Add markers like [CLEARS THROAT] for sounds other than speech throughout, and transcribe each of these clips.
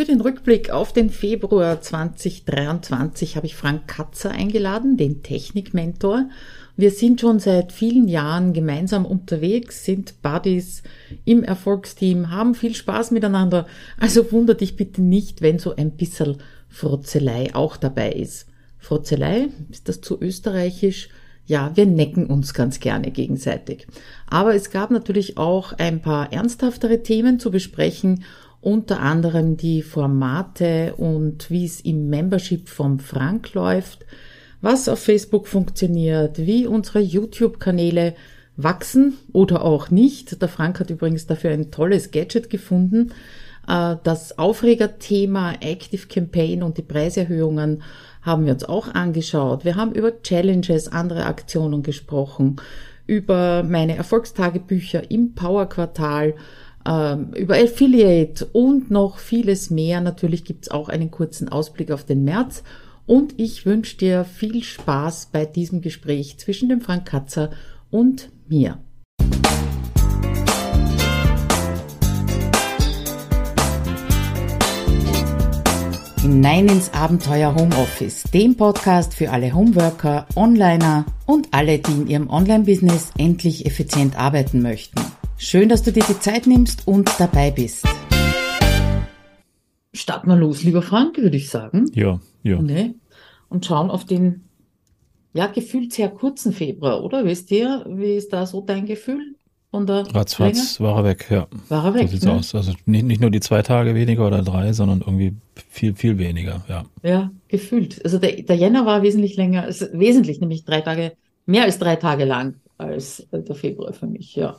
Für den Rückblick auf den Februar 2023 habe ich Frank Katzer eingeladen, den Technikmentor. Wir sind schon seit vielen Jahren gemeinsam unterwegs, sind Buddies im Erfolgsteam, haben viel Spaß miteinander. Also wundert dich bitte nicht, wenn so ein bisschen Frotzelei auch dabei ist. Frotzelei, ist das zu österreichisch? Ja, wir necken uns ganz gerne gegenseitig. Aber es gab natürlich auch ein paar ernsthaftere Themen zu besprechen unter anderem die Formate und wie es im Membership vom Frank läuft, was auf Facebook funktioniert, wie unsere YouTube-Kanäle wachsen oder auch nicht. Der Frank hat übrigens dafür ein tolles Gadget gefunden. Äh, das Aufregerthema Active Campaign und die Preiserhöhungen haben wir uns auch angeschaut. Wir haben über Challenges, andere Aktionen gesprochen, über meine Erfolgstagebücher im Power-Quartal, ähm, über Affiliate und noch vieles mehr. Natürlich gibt's auch einen kurzen Ausblick auf den März. Und ich wünsche dir viel Spaß bei diesem Gespräch zwischen dem Frank Katzer und mir. Hinein ins Abenteuer Homeoffice, dem Podcast für alle Homeworker, Onliner und alle, die in ihrem Online-Business endlich effizient arbeiten möchten. Schön, dass du dir die Zeit nimmst und dabei bist. Starten wir los, lieber Frank, würde ich sagen. Ja, ja. Nee. Und schauen auf den, ja, gefühlt sehr kurzen Februar, oder? Wisst ihr, wie ist da so dein Gefühl? Von der Ratzfatz war er weg, ja. War er weg. So sieht's ne? aus. Also nicht, nicht nur die zwei Tage weniger oder drei, sondern irgendwie viel, viel weniger, ja. Ja, gefühlt. Also der, der Jänner war wesentlich länger, also wesentlich, nämlich drei Tage, mehr als drei Tage lang als der Februar für mich, ja.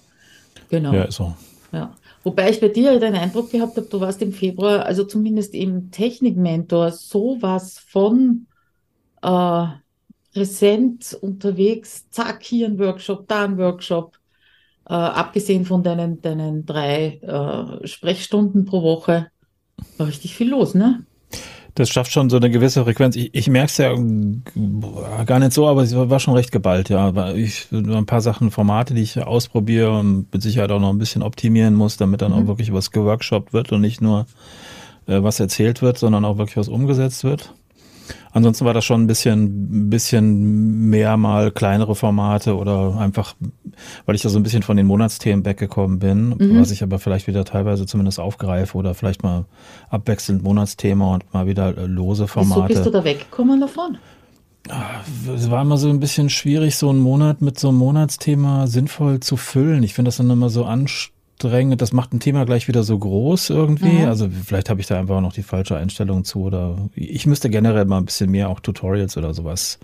Genau. Ja, so. Ja. Wobei ich bei dir den Eindruck gehabt habe, du warst im Februar, also zumindest im Technikmentor, sowas von äh, präsent unterwegs, zack, hier ein Workshop, da ein Workshop, äh, abgesehen von deinen, deinen drei äh, Sprechstunden pro Woche, war richtig viel los, ne? Das schafft schon so eine gewisse Frequenz. Ich, ich merke es ja gar nicht so, aber es war schon recht geballt, ja. Ich ein paar Sachen, Formate, die ich ausprobiere und mit Sicherheit auch noch ein bisschen optimieren muss, damit dann mhm. auch wirklich was geworkshopt wird und nicht nur äh, was erzählt wird, sondern auch wirklich was umgesetzt wird. Ansonsten war das schon ein bisschen, bisschen mehr mal kleinere Formate oder einfach, weil ich da so ein bisschen von den Monatsthemen weggekommen bin, mhm. was ich aber vielleicht wieder teilweise zumindest aufgreife oder vielleicht mal abwechselnd Monatsthema und mal wieder äh, lose Formate. Wieso bist du da weggekommen davon? Ah, es war immer so ein bisschen schwierig, so einen Monat mit so einem Monatsthema sinnvoll zu füllen. Ich finde das dann immer so anstrengend anstrengend. Das macht ein Thema gleich wieder so groß irgendwie. Mhm. Also vielleicht habe ich da einfach noch die falsche Einstellung zu oder ich müsste generell mal ein bisschen mehr auch Tutorials oder sowas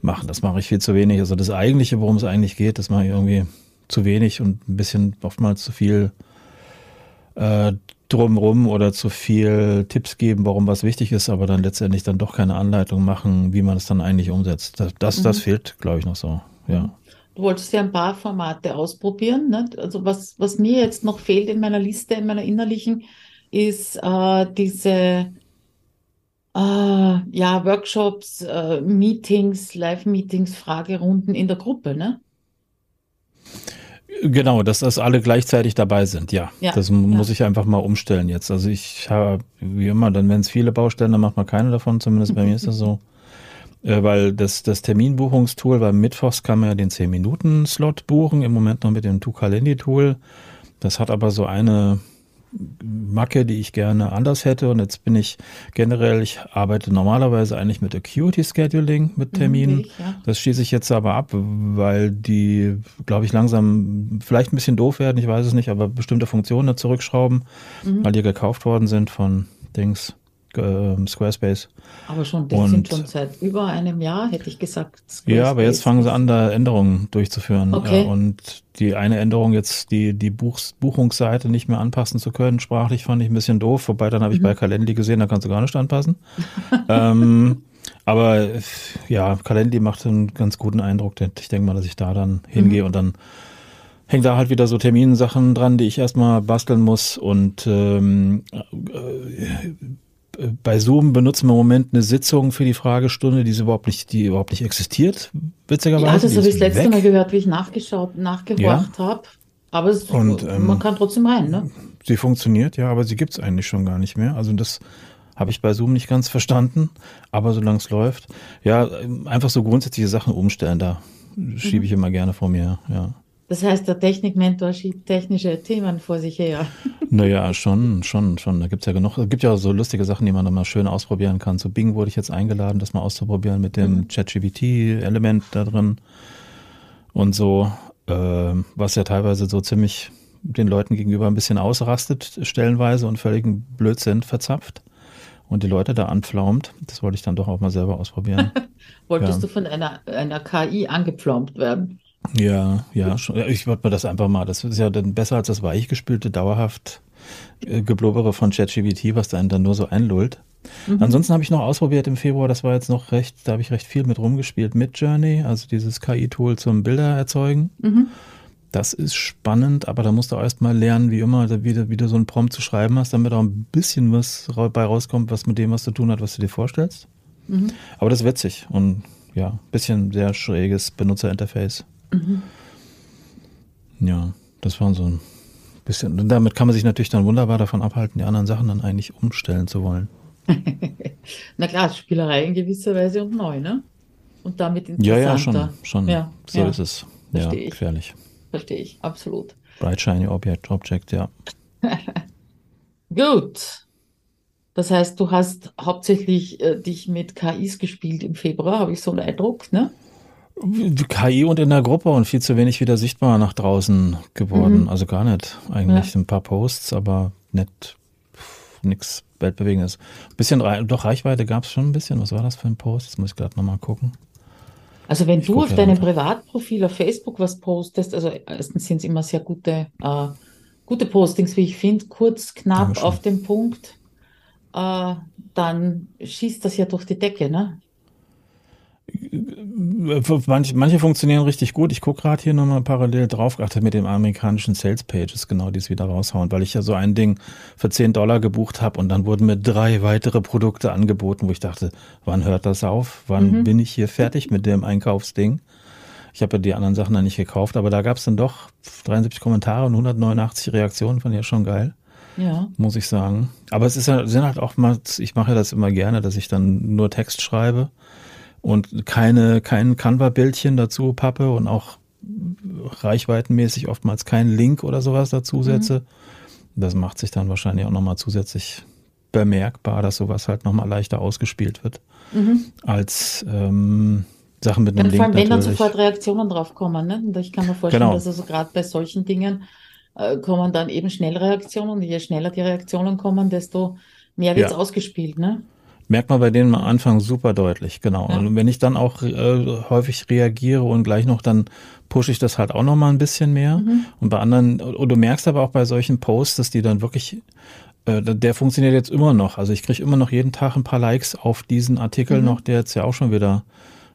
machen. Das mache ich viel zu wenig. Also das eigentliche, worum es eigentlich geht, das mache ich irgendwie zu wenig und ein bisschen oftmals zu viel äh, drumrum oder zu viel Tipps geben, warum was wichtig ist, aber dann letztendlich dann doch keine Anleitung machen, wie man es dann eigentlich umsetzt. Das, das, mhm. das fehlt, glaube ich, noch so. Ja. Du wolltest ja ein paar Formate ausprobieren. Ne? Also was, was mir jetzt noch fehlt in meiner Liste, in meiner innerlichen, ist äh, diese äh, ja, Workshops, äh, Meetings, Live-Meetings, Fragerunden in der Gruppe, ne? Genau, dass das alle gleichzeitig dabei sind, ja. ja das muss ja. ich einfach mal umstellen jetzt. Also ich habe, wie immer, dann wenn es viele Baustellen, dann macht man keine davon, zumindest bei mir ist das so. Äh, weil das, das Terminbuchungstool, weil Mittwochs kann man ja den 10-Minuten-Slot buchen, im Moment noch mit dem Tu-Calendly-Tool. Das hat aber so eine Macke, die ich gerne anders hätte. Und jetzt bin ich generell, ich arbeite normalerweise eigentlich mit Acuity Scheduling, mit mhm, Terminen. Ich, ja. Das schließe ich jetzt aber ab, weil die, glaube ich, langsam vielleicht ein bisschen doof werden, ich weiß es nicht, aber bestimmte Funktionen da zurückschrauben, mhm. weil die gekauft worden sind von Dings äh, Squarespace. Aber schon, die sind schon seit über einem Jahr, hätte ich gesagt. Squarespace. Ja, aber jetzt fangen sie an, da Änderungen durchzuführen. Okay. und die eine Änderung jetzt, die, die Buchs, Buchungsseite nicht mehr anpassen zu können, sprachlich fand ich ein bisschen doof. Wobei, dann habe ich mhm. bei Calendly gesehen, da kannst du gar nicht anpassen. [LAUGHS] ähm, aber ja, Calendly macht einen ganz guten Eindruck. Ich denke mal, dass ich da dann hingehe mhm. und dann hängt da halt wieder so Terminsachen dran, die ich erstmal basteln muss und ähm, äh, bei Zoom benutzen wir im Moment eine Sitzung für die Fragestunde, die überhaupt nicht, die überhaupt nicht existiert, witzigerweise. Ja, das habe ich das letzte weg. Mal gehört, wie ich nachgeschaut, nachgehorcht ja. habe. Aber es, und, ähm, man kann trotzdem rein, ne? sie funktioniert, ja, aber sie gibt es eigentlich schon gar nicht mehr. Also das habe ich bei Zoom nicht ganz verstanden, aber solange es läuft, ja, einfach so grundsätzliche Sachen umstellen, da schiebe mhm. ich immer gerne vor mir, ja. Das heißt, der Technikmentor schiebt technische Themen vor sich her. Naja, schon, schon, schon. Da gibt es ja genug. Es gibt ja so lustige Sachen, die man dann mal schön ausprobieren kann. Zu Bing wurde ich jetzt eingeladen, das mal auszuprobieren mit dem mhm. ChatGPT-Element da drin. Und so, äh, was ja teilweise so ziemlich den Leuten gegenüber ein bisschen ausrastet, stellenweise und völligen Blödsinn verzapft und die Leute da anpflaumt. Das wollte ich dann doch auch mal selber ausprobieren. [LAUGHS] Wolltest ja. du von einer, einer KI angepflaumt werden? Ja, ja, schon. ich wollte mir das einfach mal, das ist ja dann besser als das weichgespülte, dauerhaft äh, Geblubbere von ChatGPT, was da einen dann nur so einlullt. Mhm. Ansonsten habe ich noch ausprobiert im Februar, das war jetzt noch recht, da habe ich recht viel mit rumgespielt, mit Journey, also dieses KI-Tool zum Bilder erzeugen. Mhm. Das ist spannend, aber da musst du erst mal lernen, wie immer, wie du, wie du so einen Prompt zu schreiben hast, damit auch ein bisschen was bei rauskommt, was mit dem was zu tun hat, was du dir vorstellst. Mhm. Aber das ist witzig und ja, ein bisschen sehr schräges Benutzerinterface. Mhm. Ja, das war so ein bisschen. Und damit kann man sich natürlich dann wunderbar davon abhalten, die anderen Sachen dann eigentlich umstellen zu wollen. [LAUGHS] Na klar, Spielerei in gewisser Weise und neu, ne? Und damit interessanter. Ja, ja, schon. schon. Ja, so ja. ist es. Verstehe ja, ich. gefährlich. Verstehe ich, absolut. Bright Shiny Object, Object ja. [LAUGHS] Gut. Das heißt, du hast hauptsächlich äh, dich mit KIs gespielt im Februar, habe ich so einen Eindruck, ne? KI und in der Gruppe und viel zu wenig wieder sichtbar nach draußen geworden. Mhm. Also gar nicht. Eigentlich ja. ein paar Posts, aber nicht nichts Weltbewegendes. Ein bisschen, doch Reichweite gab es schon ein bisschen. Was war das für ein Post? Jetzt muss ich gerade nochmal gucken. Also wenn ich du auf deinem Privatprofil auf Facebook was postest, also erstens sind es immer sehr gute, äh, gute Postings, wie ich finde, kurz, knapp Dankeschön. auf den Punkt, äh, dann schießt das ja durch die Decke, ne? Manche, manche funktionieren richtig gut. Ich gucke gerade hier nochmal parallel drauf, geachtet mit den amerikanischen Sales Pages, genau, die es wieder raushauen, weil ich ja so ein Ding für 10 Dollar gebucht habe und dann wurden mir drei weitere Produkte angeboten, wo ich dachte, wann hört das auf? Wann mhm. bin ich hier fertig mit dem Einkaufsding? Ich habe ja die anderen Sachen dann nicht gekauft, aber da gab es dann doch 73 Kommentare und 189 Reaktionen, fand ich ja schon geil. Ja. Muss ich sagen. Aber es ist ja, sind halt auch mal, ich mache ja das immer gerne, dass ich dann nur Text schreibe und keine, kein Canva-Bildchen dazu pappe und auch reichweitenmäßig oftmals keinen Link oder sowas dazu mhm. setze. Mhm. Das macht sich dann wahrscheinlich auch nochmal zusätzlich bemerkbar, dass sowas halt nochmal leichter ausgespielt wird mhm. als ähm, Sachen mit einem Link. Vor allem, wenn dann sofort Reaktionen drauf kommen. Ne? Und ich kann mir vorstellen, genau. dass also gerade bei solchen Dingen äh, kommen dann eben schnell Reaktionen. Und je schneller die Reaktionen kommen, desto mehr wird es ja. ausgespielt. Ne? Merkt man bei denen am Anfang super deutlich, genau. Ja. Und wenn ich dann auch äh, häufig reagiere und gleich noch, dann pushe ich das halt auch noch mal ein bisschen mehr. Mhm. Und bei anderen, und du merkst aber auch bei solchen Posts, dass die dann wirklich, äh, der funktioniert jetzt immer noch. Also ich kriege immer noch jeden Tag ein paar Likes auf diesen Artikel mhm. noch, der jetzt ja auch schon wieder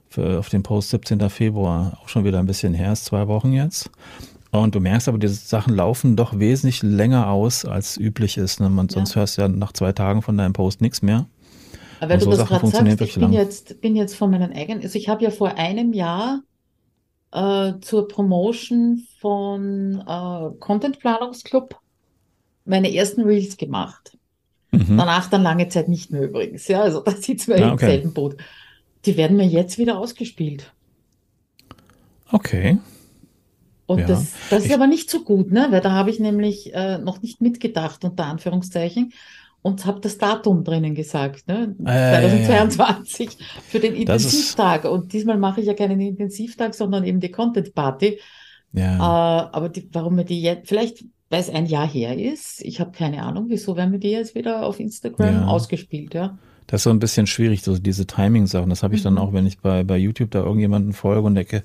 für, auf den Post 17. Februar auch schon wieder ein bisschen her ist, zwei Wochen jetzt. Und du merkst aber, diese Sachen laufen doch wesentlich länger aus, als üblich ist. Ne? Man, ja. Sonst hörst du ja nach zwei Tagen von deinem Post nichts mehr. Aber wenn du das gerade sagst, ich bin jetzt, bin jetzt von meinen eigenen, also ich habe ja vor einem Jahr äh, zur Promotion von äh, Content Planungsclub meine ersten Reels gemacht. Mhm. Danach dann lange Zeit nicht mehr übrigens. Ja, also [LAUGHS] da sitzen wir ja, okay. im selben Boot. Die werden mir jetzt wieder ausgespielt. Okay. Und ja. das, das ist ich, aber nicht so gut, ne? Weil da habe ich nämlich äh, noch nicht mitgedacht, unter Anführungszeichen und habe das Datum drinnen gesagt, ne? Äh, 2022 ja, für den Intensivtag. Und diesmal mache ich ja keinen Intensivtag, sondern eben die Content Party. Ja. Äh, aber die, warum wir die jetzt, vielleicht weil es ein Jahr her ist, ich habe keine Ahnung, wieso werden wir die jetzt wieder auf Instagram ja. ausgespielt, ja. Das ist so ein bisschen schwierig, so diese Timing-Sachen. Das habe ich mhm. dann auch, wenn ich bei, bei YouTube da irgendjemanden folge und denke,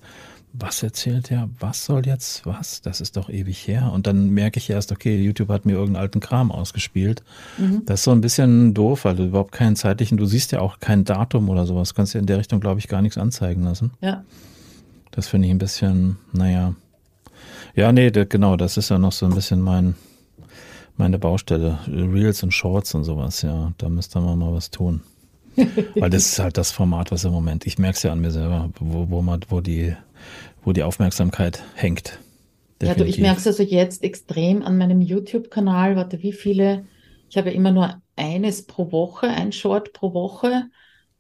was erzählt er? Was soll jetzt was? Das ist doch ewig her. Und dann merke ich erst, okay, YouTube hat mir irgendeinen alten Kram ausgespielt. Mhm. Das ist so ein bisschen doof, weil du überhaupt keinen zeitlichen, du siehst ja auch kein Datum oder sowas. Du kannst ja in der Richtung, glaube ich, gar nichts anzeigen lassen. Ja. Das finde ich ein bisschen, naja. Ja, nee, genau, das ist ja noch so ein bisschen mein, meine Baustelle. Reels und Shorts und sowas, ja. Da müsste man mal was tun. [LAUGHS] Weil das ist halt das Format, was im Moment, ich merke es ja an mir selber, wo, wo man, wo die wo die Aufmerksamkeit hängt. Ja, du, ich merke es also jetzt extrem an meinem YouTube-Kanal. Warte, wie viele? Ich habe ja immer nur eines pro Woche, ein Short pro Woche.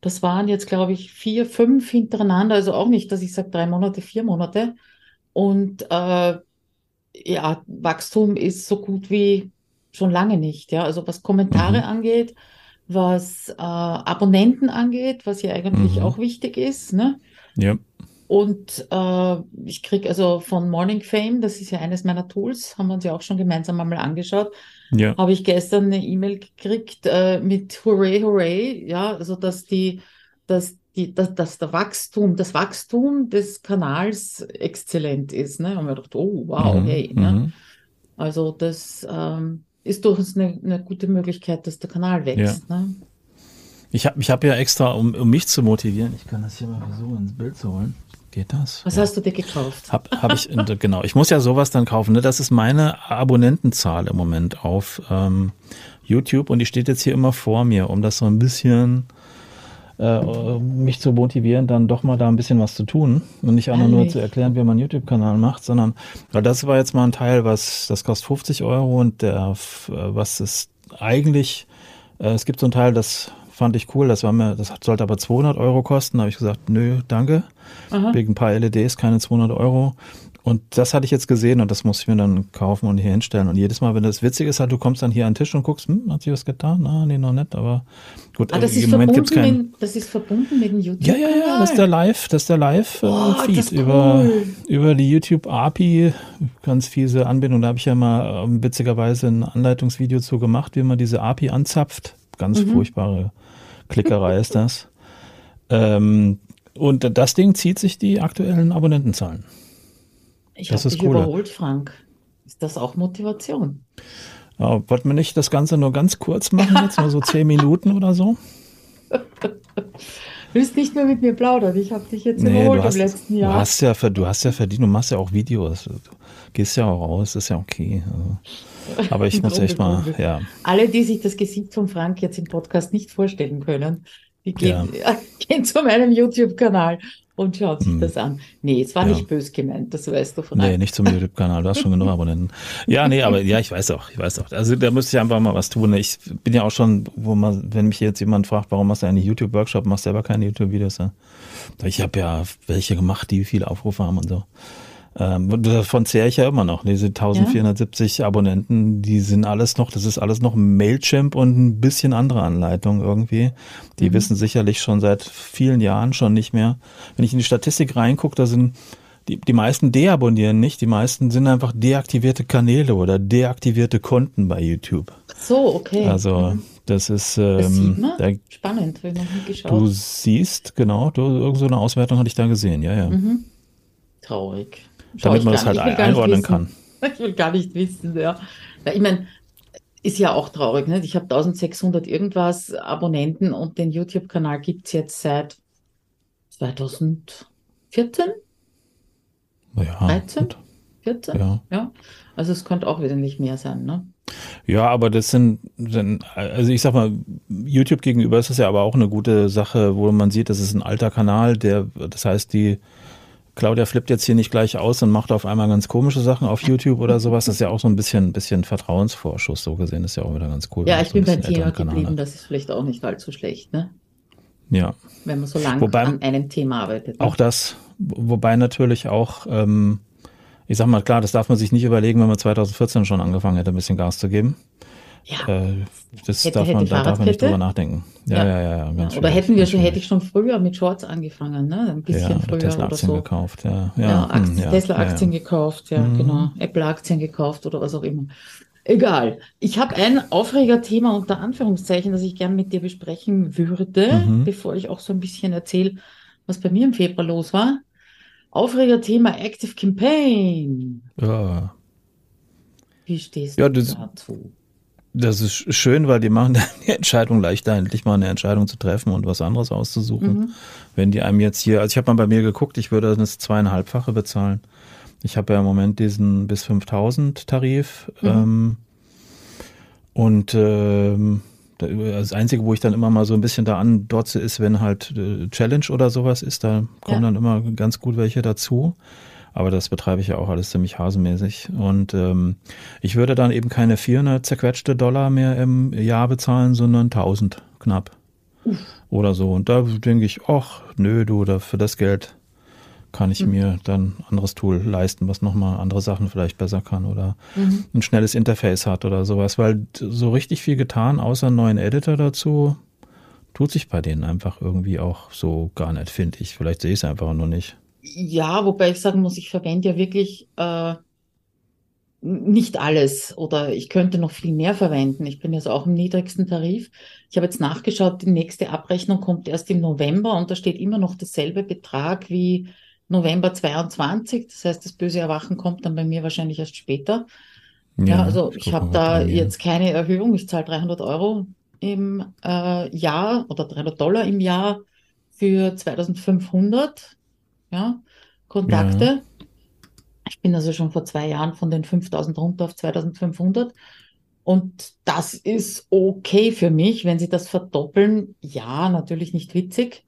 Das waren jetzt, glaube ich, vier, fünf hintereinander. Also auch nicht, dass ich sage drei Monate, vier Monate. Und äh, ja, Wachstum ist so gut wie schon lange nicht. Ja, also was Kommentare mhm. angeht, was äh, Abonnenten angeht, was ja eigentlich mhm. auch wichtig ist. Ne? Ja. Und äh, ich kriege also von Morning Fame, das ist ja eines meiner Tools, haben wir uns ja auch schon gemeinsam einmal angeschaut, ja. habe ich gestern eine E-Mail gekriegt äh, mit Hooray, Hooray, ja, also dass die, dass die, dass, dass der Wachstum, das Wachstum des Kanals exzellent ist. Ne? Und wir gedacht, oh wow, mhm. hey. Ne? Mhm. Also das ähm, ist durchaus eine, eine gute Möglichkeit, dass der Kanal wächst. Ja. Ne? Ich habe ich hab ja extra, um, um mich zu motivieren, ich kann das hier mal versuchen ins Bild zu holen. Geht das? Was ja. hast du dir gekauft? Hab, hab ich, genau. Ich muss ja sowas dann kaufen. Ne? Das ist meine Abonnentenzahl im Moment auf ähm, YouTube und die steht jetzt hier immer vor mir, um das so ein bisschen äh, mich zu motivieren, dann doch mal da ein bisschen was zu tun und nicht einfach nur zu erklären, wie man einen YouTube-Kanal macht, sondern weil das war jetzt mal ein Teil, was das kostet 50 Euro und der was ist eigentlich äh, es gibt so einen Teil, das fand ich cool. Das war mir, das sollte aber 200 Euro kosten. Da habe ich gesagt, nö, danke. Aha. Wegen ein paar LEDs keine 200 Euro. Und das hatte ich jetzt gesehen und das muss ich mir dann kaufen und hier hinstellen. Und jedes Mal, wenn das witzig ist, halt, du kommst dann hier an den Tisch und guckst, hm, hat sich was getan? Ah, nee, noch nicht, aber gut. Ah, das, äh, ist Moment gibt's kein... mit, das ist verbunden mit dem YouTube. Ja, ja, ja, das ist der Live, das ist der Live-Feed äh, oh, über, über die YouTube API. Ganz fiese Anbindung. Da habe ich ja mal äh, witzigerweise ein Anleitungsvideo zu gemacht, wie man diese API anzapft. Ganz mhm. furchtbare Klickerei ist das. Ähm, und das Ding zieht sich die aktuellen Abonnentenzahlen. Ich habe dich cool. überholt, Frank. Ist das auch Motivation? Ja, wollten wir nicht das Ganze nur ganz kurz machen, jetzt nur so zehn Minuten oder so? Du willst nicht nur mit mir plaudern, ich habe dich jetzt nee, überholt hast, im letzten Jahr. Du hast, ja, du hast ja verdient, du machst ja auch Videos. Du gehst ja auch raus, ist ja okay. Also, aber ich [LAUGHS] muss echt mal, ja. Alle, die sich das Gesicht von Frank jetzt im Podcast nicht vorstellen können, die gehen, ja. [LAUGHS] gehen zu meinem YouTube-Kanal und schaut sich hm. das an. Nee, es war ja. nicht bös gemeint, das weißt du von Nee, nicht zum YouTube-Kanal, du hast schon genug Abonnenten. Ja, nee, aber ja, ich weiß auch, ich weiß auch. Also da müsste ich einfach mal was tun. Ich bin ja auch schon, wo man, wenn mich jetzt jemand fragt, warum machst du einen YouTube-Workshop, machst du selber keine YouTube-Videos. Ja? Ich habe ja welche gemacht, die viele Aufrufe haben und so. Ähm, davon zehre ich ja immer noch. Diese 1470 ja. Abonnenten, die sind alles noch, das ist alles noch Mailchimp und ein bisschen andere Anleitungen irgendwie. Die mhm. wissen sicherlich schon seit vielen Jahren schon nicht mehr. Wenn ich in die Statistik reingucke, da sind die, die meisten deabonnieren nicht, die meisten sind einfach deaktivierte Kanäle oder deaktivierte Konten bei YouTube. So, okay. Also mhm. das ist ähm, das sieht man? Da, spannend, wenn man geschaut. Du siehst, genau, du, irgend so eine Auswertung hatte ich da gesehen, ja, ja. Mhm. Traurig damit man das halt einordnen kann. [LAUGHS] Ich will gar nicht wissen, ja. Ich meine, ist ja auch traurig. Ne? Ich habe 1600 irgendwas Abonnenten und den YouTube-Kanal gibt es jetzt seit 2014? Ja, 13? Gut. 14? Ja. ja. Also es könnte auch wesentlich mehr sein, ne? Ja, aber das sind, also ich sag mal, YouTube gegenüber ist das ja aber auch eine gute Sache, wo man sieht, das ist ein alter Kanal, der, das heißt, die, Claudia flippt jetzt hier nicht gleich aus und macht auf einmal ganz komische Sachen auf YouTube oder sowas. Das ist ja auch so ein bisschen, bisschen Vertrauensvorschuss, so gesehen. Das ist ja auch wieder ganz cool. Ja, ich so bin beim Thema geblieben. Das ist vielleicht auch nicht allzu schlecht, ne? Ja. Wenn man so lange an einem Thema arbeitet. Ne? Auch das, wobei natürlich auch, ähm, ich sag mal, klar, das darf man sich nicht überlegen, wenn man 2014 schon angefangen hätte, ein bisschen Gas zu geben. Ja. Äh, das hätte, darf man, da darf man nicht drüber nachdenken. Ja, ja, ja. ja, ja oder hätten wir schon, hätte ich schon früher mit Shorts angefangen, ne? Ein bisschen ja, früher Tesla oder Aktien so. gekauft, ja. Ja, hm, Tesla-Aktien gekauft, ja, mhm. genau. Apple-Aktien gekauft oder was auch immer. Egal. Ich habe ein Aufregerthema unter Anführungszeichen, das ich gerne mit dir besprechen würde, mhm. bevor ich auch so ein bisschen erzähle, was bei mir im Februar los war. Aufregerthema Active Campaign. Ja. Wie stehst du dazu? Das ist schön, weil die machen [LAUGHS] die Entscheidung leichter, endlich mal eine Entscheidung zu treffen und was anderes auszusuchen. Mhm. Wenn die einem jetzt hier, also ich habe mal bei mir geguckt, ich würde das zweieinhalbfache bezahlen. Ich habe ja im Moment diesen bis 5000 Tarif. Mhm. Ähm, und ähm, das Einzige, wo ich dann immer mal so ein bisschen da andotze, ist, wenn halt äh, Challenge oder sowas ist, da kommen ja. dann immer ganz gut welche dazu. Aber das betreibe ich ja auch alles ziemlich hasenmäßig. Und ähm, ich würde dann eben keine 400 zerquetschte Dollar mehr im Jahr bezahlen, sondern 1000 knapp. Uff. Oder so. Und da denke ich, ach, nö, du, da für das Geld kann ich mhm. mir dann ein anderes Tool leisten, was nochmal andere Sachen vielleicht besser kann oder mhm. ein schnelles Interface hat oder sowas. Weil so richtig viel getan, außer einen neuen Editor dazu, tut sich bei denen einfach irgendwie auch so gar nicht, finde ich. Vielleicht sehe ich es einfach nur nicht. Ja, wobei ich sagen muss, ich verwende ja wirklich äh, nicht alles oder ich könnte noch viel mehr verwenden. Ich bin jetzt auch im niedrigsten Tarif. Ich habe jetzt nachgeschaut, die nächste Abrechnung kommt erst im November und da steht immer noch derselbe Betrag wie November 22. Das heißt, das böse Erwachen kommt dann bei mir wahrscheinlich erst später. Ja, ja also ich habe da jetzt keine Erhöhung. Ich zahle 300 Euro im äh, Jahr oder 300 Dollar im Jahr für 2500 ja, Kontakte. Ja. Ich bin also schon vor zwei Jahren von den 5000 runter auf 2500. Und das ist okay für mich, wenn sie das verdoppeln. Ja, natürlich nicht witzig.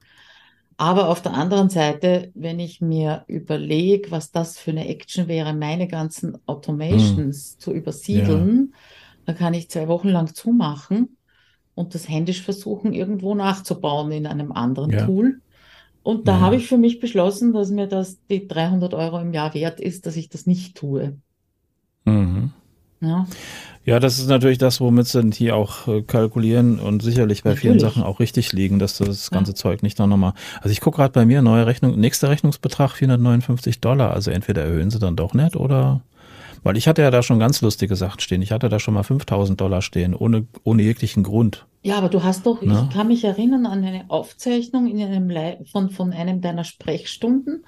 Aber auf der anderen Seite, wenn ich mir überlege, was das für eine Action wäre, meine ganzen Automations hm. zu übersiedeln, ja. da kann ich zwei Wochen lang zumachen und das händisch versuchen, irgendwo nachzubauen in einem anderen ja. Tool. Und da ja. habe ich für mich beschlossen, dass mir das die 300 Euro im Jahr wert ist, dass ich das nicht tue. Mhm. Ja. Ja, das ist natürlich das, womit sie hier auch äh, kalkulieren und sicherlich bei natürlich. vielen Sachen auch richtig liegen, dass das ganze ja. Zeug nicht noch nochmal. Also ich gucke gerade bei mir, neue Rechnung, nächster Rechnungsbetrag 459 Dollar. Also entweder erhöhen sie dann doch nicht oder weil ich hatte ja da schon ganz lustige Sachen stehen. Ich hatte da schon mal 5000 Dollar stehen, ohne, ohne jeglichen Grund. Ja, aber du hast doch, Na? ich kann mich erinnern an eine Aufzeichnung in einem von, von einem deiner Sprechstunden.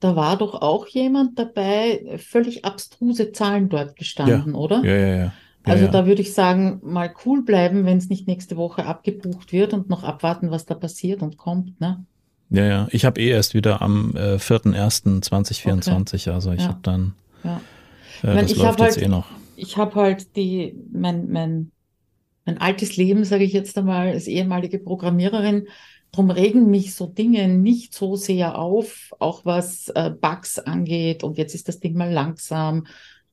Da war doch auch jemand dabei, völlig abstruse Zahlen dort gestanden, ja. oder? Ja, ja, ja. also ja. da würde ich sagen, mal cool bleiben, wenn es nicht nächste Woche abgebucht wird und noch abwarten, was da passiert und kommt. Ne? Ja, ja. Ich habe eh erst wieder am äh, 4.1.2024, okay. also ich ja. habe dann ja. Ja, das ich läuft jetzt halt, eh noch. Ich habe halt die, mein, mein, mein altes Leben, sage ich jetzt einmal, als ehemalige Programmiererin, Darum regen mich so Dinge nicht so sehr auf, auch was äh, Bugs angeht. Und jetzt ist das Ding mal langsam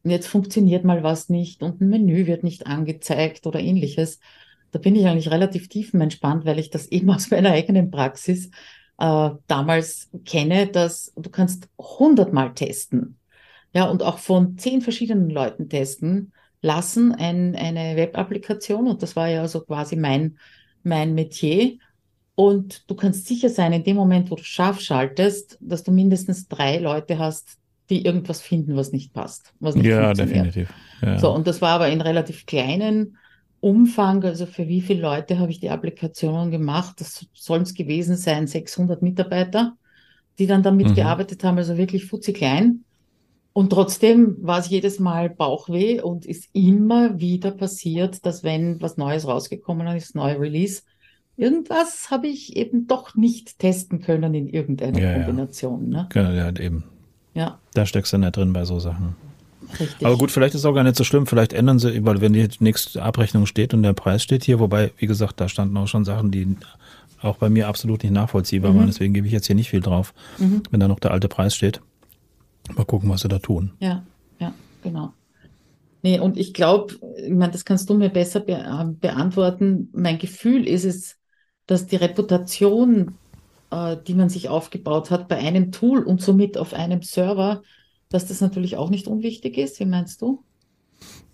und jetzt funktioniert mal was nicht und ein Menü wird nicht angezeigt oder ähnliches. Da bin ich eigentlich relativ tiefenentspannt, weil ich das [LAUGHS] eben aus meiner eigenen Praxis äh, damals kenne, dass du kannst hundertmal testen ja, und auch von zehn verschiedenen Leuten testen lassen, ein, eine Web-Applikation. Und das war ja so quasi mein, mein Metier. Und du kannst sicher sein, in dem Moment, wo du scharf schaltest, dass du mindestens drei Leute hast, die irgendwas finden, was nicht passt. Was nicht ja, definitiv. Ja. So, und das war aber in relativ kleinen Umfang. Also für wie viele Leute habe ich die Applikation gemacht? Das sollen es gewesen sein, 600 Mitarbeiter, die dann damit mhm. gearbeitet haben, also wirklich futzi klein. Und trotzdem war es jedes Mal Bauchweh und ist immer wieder passiert, dass wenn was Neues rausgekommen ist, neue Release, irgendwas habe ich eben doch nicht testen können in irgendeiner ja, Kombination. Ja. Ne? Genau, ja, eben. Ja. Da steckst du nicht drin bei so Sachen. Richtig. Aber gut, vielleicht ist es auch gar nicht so schlimm. Vielleicht ändern sie, weil wenn die nächste Abrechnung steht und der Preis steht hier, wobei, wie gesagt, da standen auch schon Sachen, die auch bei mir absolut nicht nachvollziehbar mhm. waren. Deswegen gebe ich jetzt hier nicht viel drauf, mhm. wenn da noch der alte Preis steht. Mal gucken, was sie da tun. Ja, ja, genau. Nee, und ich glaube, ich meine, das kannst du mir besser be äh, beantworten. Mein Gefühl ist es, dass die Reputation, äh, die man sich aufgebaut hat bei einem Tool und somit auf einem Server, dass das natürlich auch nicht unwichtig ist. Wie meinst du?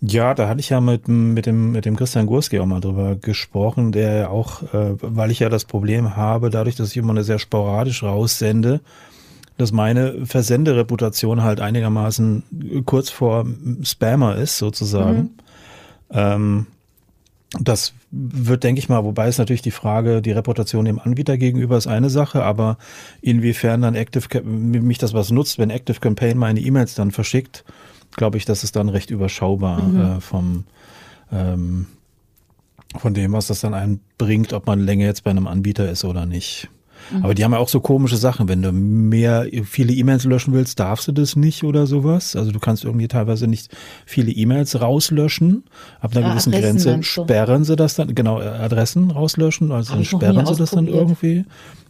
Ja, da hatte ich ja mit, mit, dem, mit dem Christian Gurski auch mal drüber gesprochen, der auch, äh, weil ich ja das Problem habe, dadurch, dass ich immer eine sehr sporadisch raussende, dass meine Versendereputation halt einigermaßen kurz vor Spammer ist, sozusagen. Mhm. Ähm, das wird, denke ich mal, wobei ist natürlich die Frage, die Reputation dem Anbieter gegenüber ist eine Sache, aber inwiefern dann Active, mich das was nutzt, wenn Active Campaign meine E-Mails dann verschickt, glaube ich, das ist dann recht überschaubar mhm. äh, vom, ähm, von dem, was das dann einbringt, ob man länger jetzt bei einem Anbieter ist oder nicht. Mhm. Aber die haben ja auch so komische Sachen. Wenn du mehr, viele E-Mails löschen willst, darfst du das nicht oder sowas. Also du kannst irgendwie teilweise nicht viele E-Mails rauslöschen. Ab einer ah, gewissen Grenze sperren sie das dann, genau, Adressen rauslöschen, also dann sperren sie das dann irgendwie.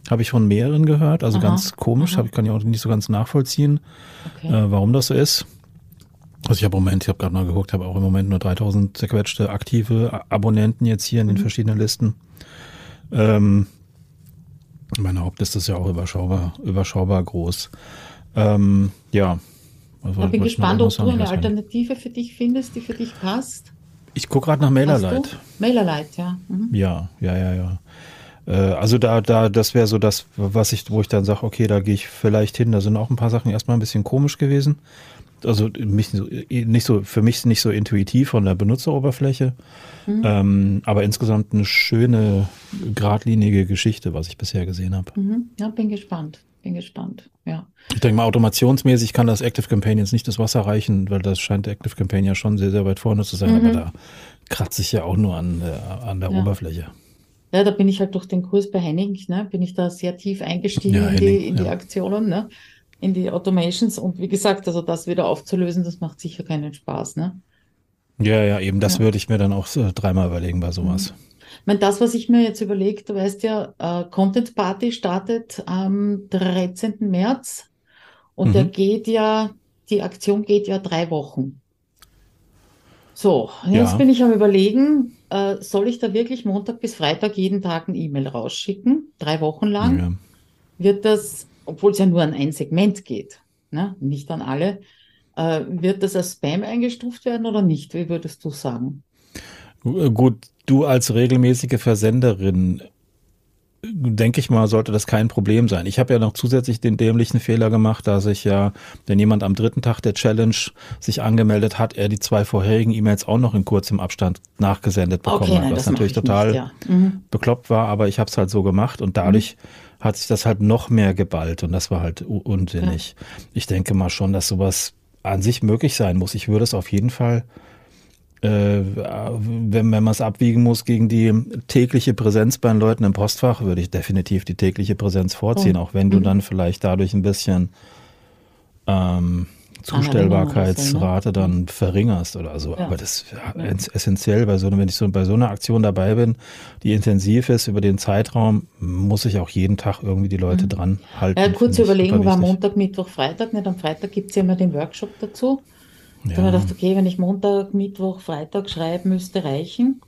Habe ich von mehreren gehört, also aha, ganz komisch, hab, ich kann ja auch nicht so ganz nachvollziehen, okay. äh, warum das so ist. Also ich habe im Moment, ich habe gerade mal geguckt, habe auch im Moment nur 3000 zerquetschte aktive Abonnenten jetzt hier in den mhm. verschiedenen Listen. Ähm, meine Hauptliste ist ja auch überschaubar, überschaubar groß. Ähm, ja. Also, ich bin gespannt, ob du eine Alternative für dich findest, die für dich passt. Ich gucke gerade nach MailerLite. MailerLite, ja. Mhm. Ja, ja, ja, ja. Äh, also da, da, das wäre so das, was ich, wo ich dann sage, okay, da gehe ich vielleicht hin. Da sind auch ein paar Sachen erstmal ein bisschen komisch gewesen also mich nicht so, für mich nicht so intuitiv von der Benutzeroberfläche, mhm. ähm, aber insgesamt eine schöne, geradlinige Geschichte, was ich bisher gesehen habe. Mhm. Ja, bin gespannt. Bin gespannt, ja. Ich denke mal, automationsmäßig kann das Active Campaign jetzt nicht das Wasser reichen, weil das scheint Active Campaign ja schon sehr, sehr weit vorne zu sein, mhm. aber da kratze ich ja auch nur an, äh, an der ja. Oberfläche. Ja, da bin ich halt durch den Kurs bei Henning, ne, bin ich da sehr tief eingestiegen ja, in, die, in die Aktionen, ne? In die Automations. Und wie gesagt, also das wieder aufzulösen, das macht sicher keinen Spaß, ne? Ja, ja, eben, das ja. würde ich mir dann auch so dreimal überlegen bei sowas. Mhm. Ich meine, das, was ich mir jetzt überlege, du weißt ja, äh, Content Party startet am 13. März und mhm. der geht ja, die Aktion geht ja drei Wochen. So, jetzt ja. bin ich am überlegen, äh, soll ich da wirklich Montag bis Freitag jeden Tag ein E-Mail rausschicken, drei Wochen lang? Ja. Wird das obwohl es ja nur an ein Segment geht, ne? nicht an alle, äh, wird das als Spam eingestuft werden oder nicht? Wie würdest du sagen? Gut, du als regelmäßige Versenderin denke ich mal, sollte das kein Problem sein. Ich habe ja noch zusätzlich den dämlichen Fehler gemacht, dass ich ja, wenn jemand am dritten Tag der Challenge sich angemeldet hat, er die zwei vorherigen E-Mails auch noch in kurzem Abstand nachgesendet bekommen okay, hat, was natürlich total nicht, ja. mhm. bekloppt war, aber ich habe es halt so gemacht und dadurch mhm hat sich das halt noch mehr geballt und das war halt unsinnig. Ja. Ich denke mal schon, dass sowas an sich möglich sein muss. Ich würde es auf jeden Fall, wenn, wenn man es abwiegen muss gegen die tägliche Präsenz bei den Leuten im Postfach, würde ich definitiv die tägliche Präsenz vorziehen, oh. auch wenn du mhm. dann vielleicht dadurch ein bisschen ähm, Zustellbarkeitsrate ne? dann verringerst oder so. Ja. Aber das ist essentiell bei so, wenn ich so bei so einer Aktion dabei bin, die intensiv ist über den Zeitraum, muss ich auch jeden Tag irgendwie die Leute mhm. dran halten. Ja, kurze Überlegung war Montag, Mittwoch, Freitag. Nicht am Freitag gibt es ja immer den Workshop dazu. Ja. Da habe ich gedacht, okay, wenn ich Montag, Mittwoch, Freitag schreibe, müsste reichen.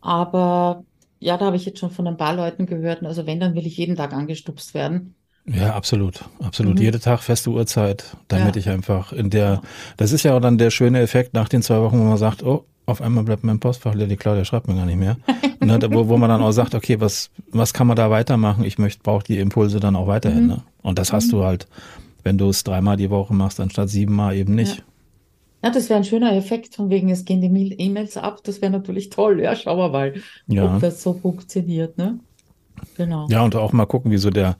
Aber ja, da habe ich jetzt schon von ein paar Leuten gehört, also wenn, dann will ich jeden Tag angestupst werden. Ja, absolut. Absolut. Mhm. Jede Tag feste Uhrzeit, damit ja. ich einfach in der, das ist ja auch dann der schöne Effekt nach den zwei Wochen, wo man sagt, oh, auf einmal bleibt mein Postfach leer, die Claudia schreibt mir gar nicht mehr. [LAUGHS] Dann, wo, wo man dann auch sagt, okay, was, was kann man da weitermachen? Ich möchte, brauche die Impulse dann auch weiterhin. Mhm. Ne? Und das hast du halt, wenn du es dreimal die Woche machst, anstatt siebenmal eben nicht. Ja. Ja, das wäre ein schöner Effekt, von wegen, es gehen die E-Mails ab. Das wäre natürlich toll. Ja, schauen wir mal, ja. ob das so funktioniert. Ne? Genau. Ja, und auch mal gucken, wie so der,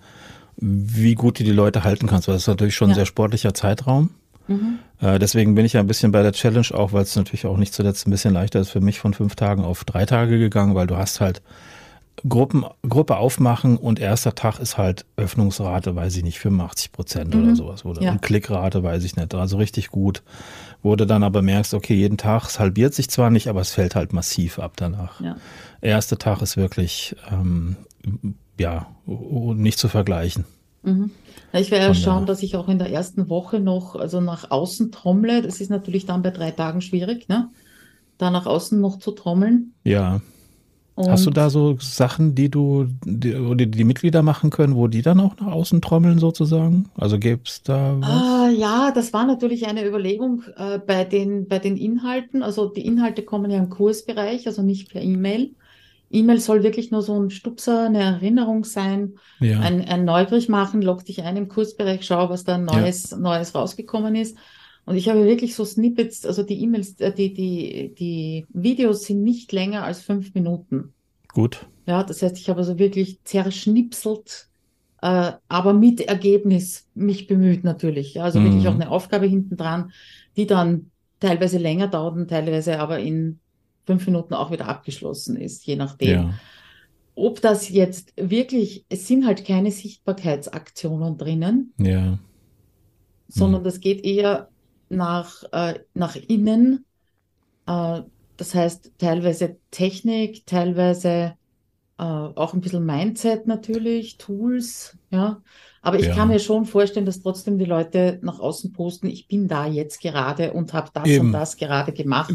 wie gut du die Leute halten kannst, weil das ist natürlich schon ein sehr sportlicher Zeitraum. Mhm. Äh, deswegen bin ich ja ein bisschen bei der Challenge auch, weil es natürlich auch nicht zuletzt ein bisschen leichter ist für mich von fünf Tagen auf drei Tage gegangen, weil du hast halt Gruppen, Gruppe aufmachen und erster Tag ist halt Öffnungsrate, weiß ich nicht, 85 Prozent mhm. oder sowas. Oder ja. und Klickrate, weiß ich nicht. Also richtig gut. Wo du dann aber merkst, okay, jeden Tag, es halbiert sich zwar nicht, aber es fällt halt massiv ab danach. Ja. Erster Tag ist wirklich ähm, ja, nicht zu vergleichen. Mhm. Ich werde ja schauen, dass ich auch in der ersten Woche noch also nach außen trommle. Das ist natürlich dann bei drei Tagen schwierig, ne? da nach außen noch zu trommeln. Ja. Und Hast du da so Sachen, die du, die, die, Mitglieder machen können, wo die dann auch nach außen trommeln sozusagen? Also gäbe es da was? Ah, ja, das war natürlich eine Überlegung äh, bei, den, bei den Inhalten. Also die Inhalte kommen ja im Kursbereich, also nicht per E-Mail. E-Mail soll wirklich nur so ein Stupser, eine Erinnerung sein, ja. ein, ein Neugierig machen, log dich ein im Kursbereich, schau, was da Neues, ja. Neues rausgekommen ist. Und ich habe wirklich so Snippets, also die E-Mails, äh, die, die, die Videos sind nicht länger als fünf Minuten. Gut. Ja, das heißt, ich habe also wirklich zerschnipselt, äh, aber mit Ergebnis mich bemüht natürlich. Ja, also mhm. wirklich auch eine Aufgabe hinten dran, die dann teilweise länger dauert und teilweise aber in fünf Minuten auch wieder abgeschlossen ist, je nachdem. Ja. ob das jetzt wirklich, es sind halt keine Sichtbarkeitsaktionen drinnen. Ja. Sondern hm. das geht eher nach, äh, nach innen. Äh, das heißt, teilweise Technik, teilweise äh, auch ein bisschen Mindset natürlich, Tools, ja. Aber ich ja. kann mir schon vorstellen, dass trotzdem die Leute nach außen posten, ich bin da jetzt gerade und habe das Eben. und das gerade gemacht.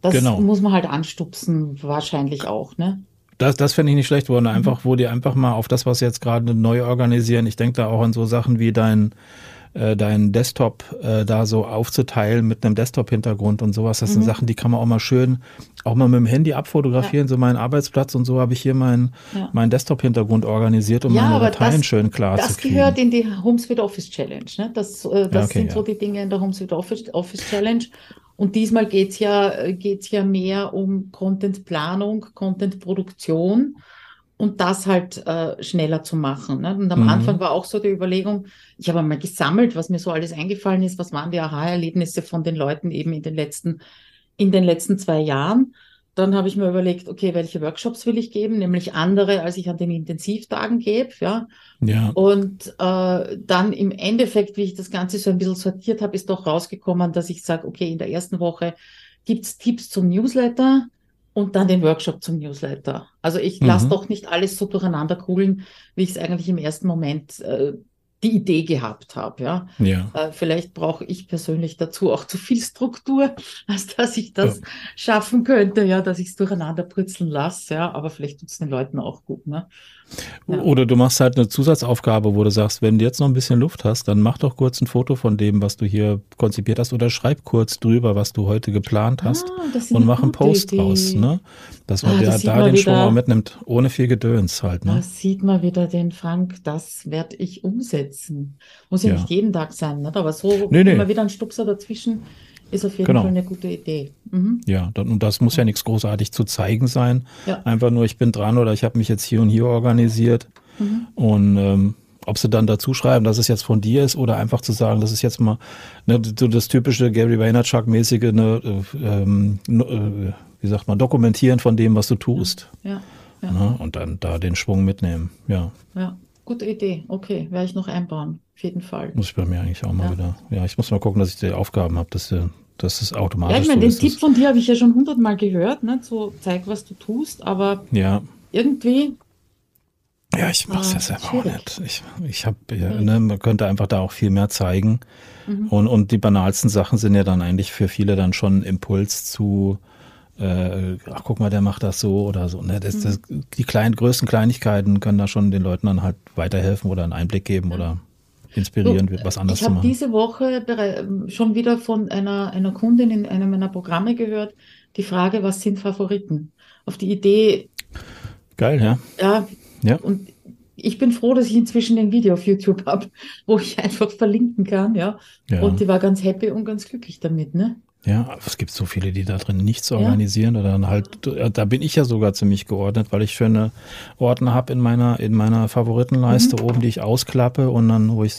Das genau. muss man halt anstupsen, wahrscheinlich auch, ne? Das, das fände ich nicht schlecht, wo, einfach, wo die einfach mal auf das, was sie jetzt gerade neu organisieren, ich denke da auch an so Sachen wie dein äh, deinen Desktop äh, da so aufzuteilen mit einem Desktop-Hintergrund und sowas. Das mhm. sind Sachen, die kann man auch mal schön, auch mal mit dem Handy abfotografieren, ja. so meinen Arbeitsplatz und so habe ich hier meinen ja. mein Desktop-Hintergrund organisiert, um ja, meine Dateien das, schön klar zu kriegen. Das gehört in die HomeSuite Office Challenge. Ne? Das, äh, das okay, sind so die Dinge in der HomeSuite Office, Office Challenge. Und diesmal geht's ja, geht's ja mehr um Content-Planung, Content-Produktion und das halt äh, schneller zu machen. Ne? Und am mhm. Anfang war auch so die Überlegung, ich habe mal gesammelt, was mir so alles eingefallen ist, was waren die Aha-Erlebnisse von den Leuten eben in den letzten, in den letzten zwei Jahren. Dann habe ich mir überlegt, okay, welche Workshops will ich geben, nämlich andere, als ich an den Intensivtagen gebe, ja. ja. Und äh, dann im Endeffekt, wie ich das Ganze so ein bisschen sortiert habe, ist doch rausgekommen, dass ich sage, okay, in der ersten Woche gibt's Tipps zum Newsletter, und dann den Workshop zum Newsletter. Also ich mhm. lasse doch nicht alles so durcheinander kugeln, wie ich es eigentlich im ersten Moment äh, die Idee gehabt habe. Ja, ja. Äh, vielleicht brauche ich persönlich dazu auch zu viel Struktur, [LAUGHS] als dass ich das ja. schaffen könnte, ja, dass ich es durcheinander brutzeln lasse. Ja, aber vielleicht tut es den Leuten auch gut. Ne? Ja. Oder du machst halt eine Zusatzaufgabe, wo du sagst, wenn du jetzt noch ein bisschen Luft hast, dann mach doch kurz ein Foto von dem, was du hier konzipiert hast oder schreib kurz drüber, was du heute geplant hast ah, und mach einen Post Idee. draus, ne? Dass man ah, der, da den wieder, Schwung auch mitnimmt, ohne viel Gedöns halt, ne? Da sieht man wieder den Frank, das werde ich umsetzen. Muss ja, ja, nicht jeden Tag sein, ne? aber so nee, immer nee. wieder ein Stupser dazwischen ist auf jeden genau. Fall eine gute Idee. Mhm. Ja, und das muss ja nichts großartig zu zeigen sein. Ja. Einfach nur, ich bin dran oder ich habe mich jetzt hier und hier organisiert. Mhm. Und ähm, ob sie dann dazu schreiben, dass es jetzt von dir ist oder einfach zu sagen, das ist jetzt mal ne, so das typische Gary Vaynerchuk-mäßige, ne, äh, ähm, äh, wie sagt man, dokumentieren von dem, was du tust. Ja. ja. Ne, und dann da den Schwung mitnehmen. Ja. Ja, gute Idee. Okay, werde ich noch einbauen. Auf jeden Fall. Muss ich bei mir eigentlich auch mal ja. wieder. Ja, ich muss mal gucken, dass ich die Aufgaben habe, dass, dass es automatisch Ja, ich meine, so den Tipp von dir habe ich ja schon hundertmal gehört, ne? so zeig, was du tust, aber ja. irgendwie. Ja, ich mache es ja selber auch nicht. Ich, ich habe, ja, ne, man könnte einfach da auch viel mehr zeigen. Mhm. Und, und die banalsten Sachen sind ja dann eigentlich für viele dann schon Impuls zu, äh, ach guck mal, der macht das so oder so. Ne? Das, mhm. das, die kleinen, größten Kleinigkeiten können da schon den Leuten dann halt weiterhelfen oder einen Einblick geben ja. oder inspirieren, so, was anders zu machen. Ich habe diese Woche schon wieder von einer, einer Kundin in einem meiner Programme gehört, die Frage, was sind Favoriten? Auf die Idee. Geil, ja. Ja. ja. Und ich bin froh, dass ich inzwischen ein Video auf YouTube habe, wo ich einfach verlinken kann, ja. ja. Und die war ganz happy und ganz glücklich damit, ne? Ja, es gibt so viele, die da drin nichts organisieren ja. oder dann halt, da bin ich ja sogar ziemlich geordnet, weil ich schöne Ordner habe in meiner, in meiner Favoritenleiste mhm. oben, die ich ausklappe und dann, wo ich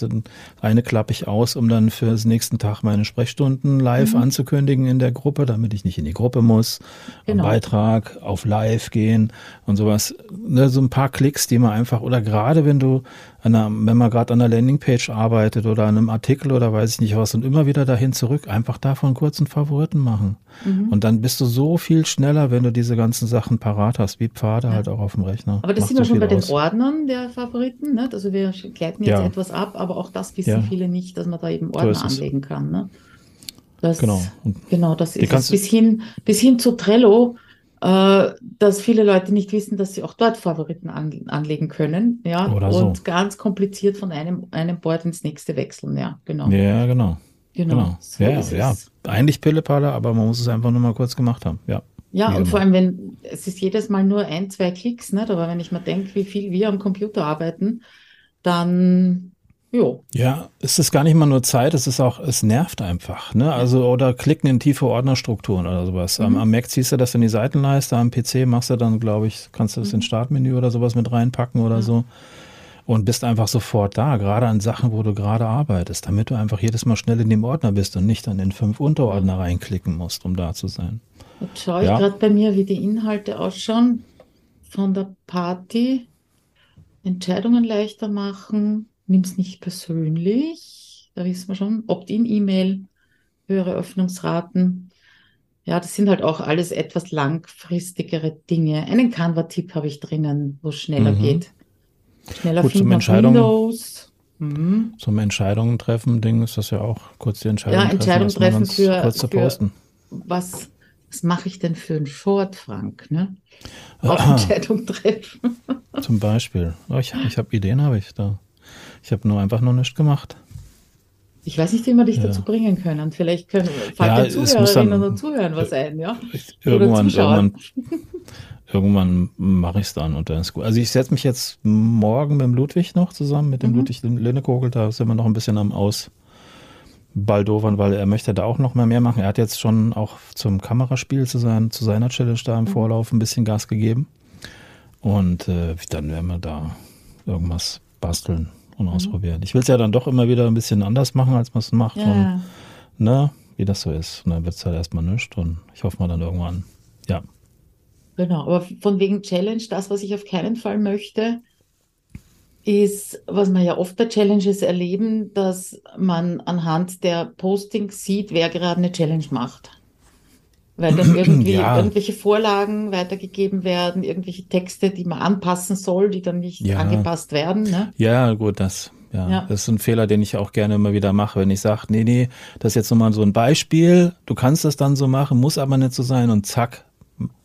eine klappe ich aus, um dann für das nächsten Tag meine Sprechstunden live mhm. anzukündigen in der Gruppe, damit ich nicht in die Gruppe muss, genau. Beitrag auf live gehen und sowas. Ne, so ein paar Klicks, die man einfach, oder gerade wenn du einer, wenn man gerade an einer Landingpage arbeitet oder an einem Artikel oder weiß ich nicht was und immer wieder dahin zurück, einfach davon kurz einen Favoriten machen. Mhm. Und dann bist du so viel schneller, wenn du diese ganzen Sachen parat hast, wie Pfade ja. halt auch auf dem Rechner. Aber das Macht sind wir so schon bei aus. den Ordnern der Favoriten. Ne? Also wir gleiten jetzt ja. etwas ab, aber auch das wissen ja. viele nicht, dass man da eben Ordner anlegen kann. Ne? Das, genau. Und genau, das ist es. Bis hin, bis hin zu Trello dass viele Leute nicht wissen, dass sie auch dort Favoriten an, anlegen können, ja, Oder und so. ganz kompliziert von einem, einem Board ins nächste wechseln, ja, genau. Ja, genau. Genau. genau. So ja, ja, eigentlich Pillepalle, aber man muss es einfach nur mal kurz gemacht haben, ja. Ja, und vor allem, wenn es ist jedes Mal nur ein, zwei Klicks, nicht? aber wenn ich mir denke, wie viel wir am Computer arbeiten, dann Jo. Ja, es ist gar nicht mal nur Zeit, es ist auch, es nervt einfach. Ne? Also, oder klicken in tiefe Ordnerstrukturen oder sowas. Mhm. Am, am, Mac ziehst du das in die Seitenleiste, am PC machst du dann, glaube ich, kannst du das mhm. ins Startmenü oder sowas mit reinpacken oder ja. so. Und bist einfach sofort da, gerade an Sachen, wo du gerade arbeitest, damit du einfach jedes Mal schnell in dem Ordner bist und nicht dann in fünf Unterordner reinklicken musst, um da zu sein. Jetzt schaue ich ja. gerade bei mir, wie die Inhalte ausschauen. von der Party. Entscheidungen leichter machen, nimm es nicht persönlich, da wissen wir schon, Opt-in-E-Mail, höhere Öffnungsraten. Ja, das sind halt auch alles etwas langfristigere Dinge. Einen Canva-Tipp habe ich drinnen, wo es schneller mhm. geht. Schneller Gut, zum Entscheidung, Windows. Mhm. Zum Entscheidungen treffen Ding ist das ja auch kurz die Entscheidung ja, Entscheidung treffen, treffen für, kurz zu posten. was, was mache ich denn für einen Short, Frank? Ne? Auf. [CLEARS THROAT] Entscheidung treffen. Zum Beispiel. Oh, ich ich habe Ideen, habe ich da. Ich habe nur einfach noch nichts gemacht. Ich weiß nicht, wie wir dich ja. dazu bringen können. Vielleicht können fällt ja, Zuhörerinnen und Zuhören was ein, ja? [LAUGHS] Irgendwann, irgendwann, [LAUGHS] irgendwann mache ich es dann und dann ist gut. Also ich setze mich jetzt morgen mit dem Ludwig noch zusammen, mit dem mhm. Ludwig Linnekogel, da sind wir noch ein bisschen am Ausbaldovern, weil er möchte da auch noch mal mehr machen. Er hat jetzt schon auch zum Kameraspiel zu, sein, zu seiner Challenge da im mhm. Vorlauf ein bisschen Gas gegeben. Und äh, dann werden wir da irgendwas basteln und mhm. ausprobieren. Ich will es ja dann doch immer wieder ein bisschen anders machen, als man es macht. Ja. Und, ne, wie das so ist. Und dann wird es halt erstmal nichts und ich hoffe mal dann irgendwann, ja. Genau, aber von wegen Challenge, das, was ich auf keinen Fall möchte, ist, was man ja oft bei Challenges erleben, dass man anhand der Postings sieht, wer gerade eine Challenge macht weil dann irgendwie [CLEARS THROAT] ja. irgendwelche Vorlagen weitergegeben werden, irgendwelche Texte, die man anpassen soll, die dann nicht ja. angepasst werden. Ne? Ja, gut, das, ja. ja. das ist ein Fehler, den ich auch gerne immer wieder mache, wenn ich sage, nee, nee, das ist jetzt nochmal so ein Beispiel, du kannst das dann so machen, muss aber nicht so sein und zack,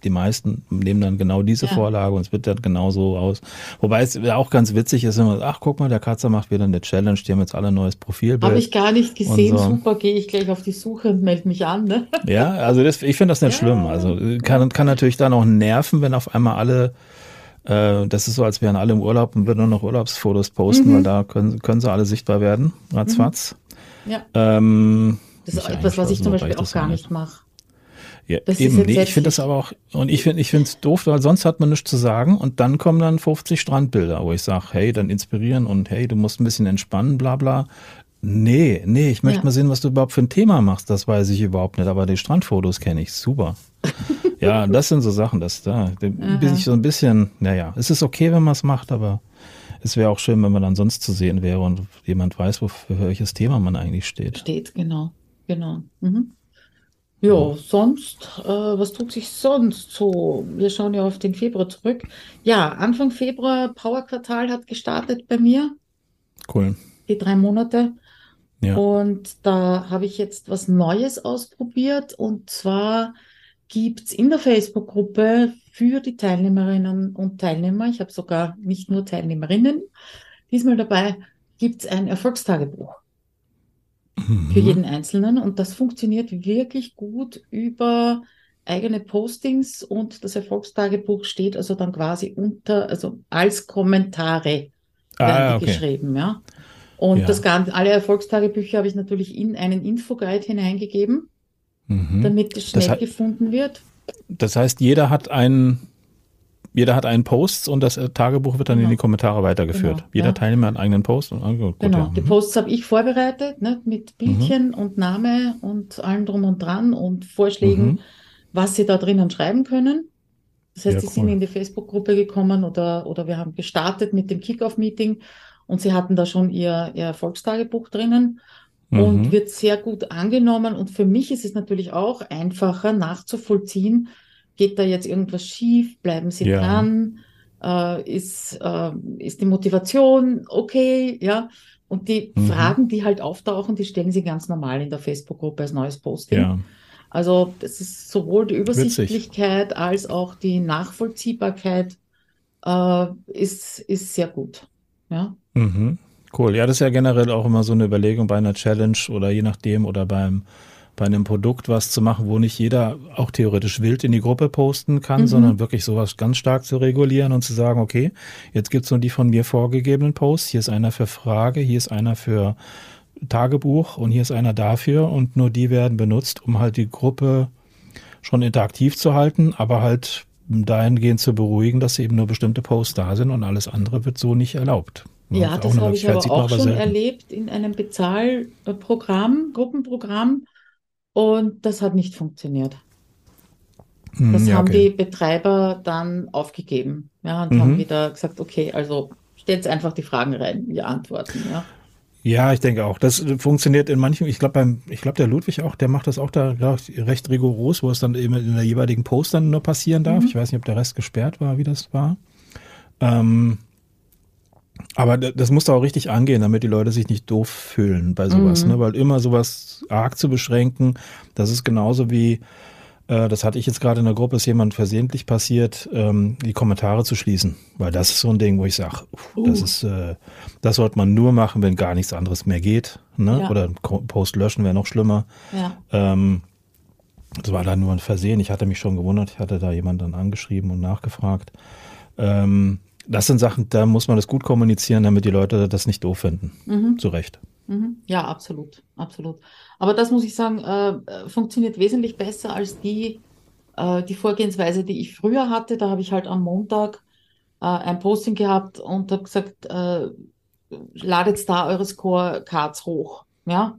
die meisten nehmen dann genau diese ja. Vorlage und es wird dann genauso aus. Wobei es auch ganz witzig ist, immer, ach guck mal, der Katzer macht wieder eine Challenge, die haben jetzt alle ein neues Profilbild. Habe ich gar nicht gesehen, so. super, gehe ich gleich auf die Suche und melde mich an. Ne? Ja, also das, ich finde das nicht ja. schlimm. Also kann, kann natürlich dann auch nerven, wenn auf einmal alle äh, das ist so, als wären alle im Urlaub und würden nur noch Urlaubsfotos posten, mhm. weil da können, können sie alle sichtbar werden, ratzfatz. Mhm. Ja. Ähm, das ist etwas, was ich zum Beispiel auch gar nicht mache. Ja, das eben, nee, ich finde das aber auch, und ich finde ich finde es doof, weil sonst hat man nichts zu sagen und dann kommen dann 50 Strandbilder, wo ich sage, hey, dann inspirieren und hey, du musst ein bisschen entspannen, bla bla. Nee, nee, ich möchte ja. mal sehen, was du überhaupt für ein Thema machst. Das weiß ich überhaupt nicht, aber die Strandfotos kenne ich. Super. [LAUGHS] ja, das sind so Sachen, dass da bin ich so ein bisschen, naja, es ist okay, wenn man es macht, aber es wäre auch schön, wenn man dann sonst zu sehen wäre und jemand weiß, wofür welches Thema man eigentlich steht. Steht, genau, genau. Mhm. Ja, sonst, äh, was tut sich sonst so? Wir schauen ja auf den Februar zurück. Ja, Anfang Februar, Power-Quartal hat gestartet bei mir. Cool. Die drei Monate. Ja. Und da habe ich jetzt was Neues ausprobiert. Und zwar gibt es in der Facebook-Gruppe für die Teilnehmerinnen und Teilnehmer, ich habe sogar nicht nur Teilnehmerinnen, diesmal dabei, gibt es ein Erfolgstagebuch für mhm. jeden Einzelnen. Und das funktioniert wirklich gut über eigene Postings und das Erfolgstagebuch steht also dann quasi unter, also als Kommentare ah, werden okay. geschrieben, ja. Und ja. das ganze, alle Erfolgstagebücher habe ich natürlich in einen Infoguide hineingegeben, mhm. damit es schnell das gefunden wird. Das heißt, jeder hat einen jeder hat einen Post und das äh, Tagebuch wird dann genau. in die genau. Kommentare weitergeführt. Genau, Jeder ja. Teilnehmer hat einen eigenen Post. Und, gut, genau, ja. die mhm. Posts habe ich vorbereitet, ne, mit Bildchen mhm. und Name und allem drum und dran und Vorschlägen, mhm. was sie da drinnen schreiben können. Das heißt, ja, sie cool. sind in die Facebook-Gruppe gekommen oder, oder wir haben gestartet mit dem Kickoff-Meeting und sie hatten da schon ihr, ihr Erfolgstagebuch drinnen und mhm. wird sehr gut angenommen. Und für mich ist es natürlich auch einfacher nachzuvollziehen, geht da jetzt irgendwas schief, bleiben Sie ja. dran, äh, ist, äh, ist die Motivation okay, ja. Und die mhm. Fragen, die halt auftauchen, die stellen Sie ganz normal in der Facebook-Gruppe als neues Posting. Ja. Also das ist sowohl die Übersichtlichkeit Witzig. als auch die Nachvollziehbarkeit äh, ist, ist sehr gut. Ja. Mhm. Cool. Ja, das ist ja generell auch immer so eine Überlegung bei einer Challenge oder je nachdem oder beim bei einem Produkt was zu machen, wo nicht jeder auch theoretisch wild in die Gruppe posten kann, mhm. sondern wirklich sowas ganz stark zu regulieren und zu sagen, okay, jetzt gibt's nur die von mir vorgegebenen Posts, hier ist einer für Frage, hier ist einer für Tagebuch und hier ist einer dafür und nur die werden benutzt, um halt die Gruppe schon interaktiv zu halten, aber halt dahingehend zu beruhigen, dass eben nur bestimmte Posts da sind und alles andere wird so nicht erlaubt. Ja, das habe ich aber auch schon selten. erlebt in einem Bezahlprogramm, Gruppenprogramm, und das hat nicht funktioniert. Hm, das ja, haben okay. die Betreiber dann aufgegeben. Ja, und mhm. haben wieder gesagt, okay, also stellt einfach die Fragen rein, wir antworten, ja. Ja, ich denke auch. Das funktioniert in manchen, ich glaube beim, ich glaube der Ludwig auch, der macht das auch da recht rigoros, wo es dann eben in der jeweiligen Post dann nur passieren darf. Mhm. Ich weiß nicht, ob der Rest gesperrt war, wie das war. Ähm, aber das muss da auch richtig angehen, damit die Leute sich nicht doof fühlen bei sowas, mhm. ne? Weil immer sowas arg zu beschränken, das ist genauso wie, äh, das hatte ich jetzt gerade in der Gruppe, ist jemand versehentlich passiert, ähm, die Kommentare zu schließen. Weil das ist so ein Ding, wo ich sage, uh. das ist, äh, das sollte man nur machen, wenn gar nichts anderes mehr geht. Ne? Ja. Oder Post löschen wäre noch schlimmer. Ja. Ähm, das war dann nur ein Versehen. Ich hatte mich schon gewundert, ich hatte da jemanden dann angeschrieben und nachgefragt. Ähm, das sind Sachen, da muss man das gut kommunizieren, damit die Leute das nicht doof finden. Mhm. Zu Recht. Mhm. Ja, absolut, absolut. Aber das muss ich sagen, äh, funktioniert wesentlich besser als die, äh, die Vorgehensweise, die ich früher hatte. Da habe ich halt am Montag äh, ein Posting gehabt und habe gesagt, äh, ladet da eure Scorecards hoch. Ja.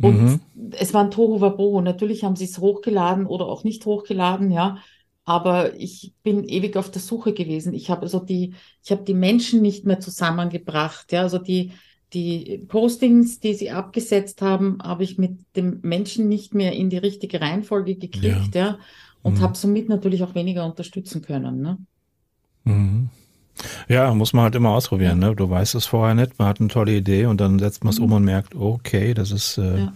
Und mhm. es war ein Tohu Wabohu. Natürlich haben sie es hochgeladen oder auch nicht hochgeladen, ja. Aber ich bin ewig auf der Suche gewesen. Ich habe also die, ich habe die Menschen nicht mehr zusammengebracht. Ja, also die, die Postings, die sie abgesetzt haben, habe ich mit dem Menschen nicht mehr in die richtige Reihenfolge gekriegt, ja, ja und mhm. habe somit natürlich auch weniger unterstützen können. Ne? Mhm. Ja, muss man halt immer ausprobieren. Ne? Du weißt es vorher nicht, man hat eine tolle Idee und dann setzt man es mhm. um und merkt, okay, das ist äh, ja.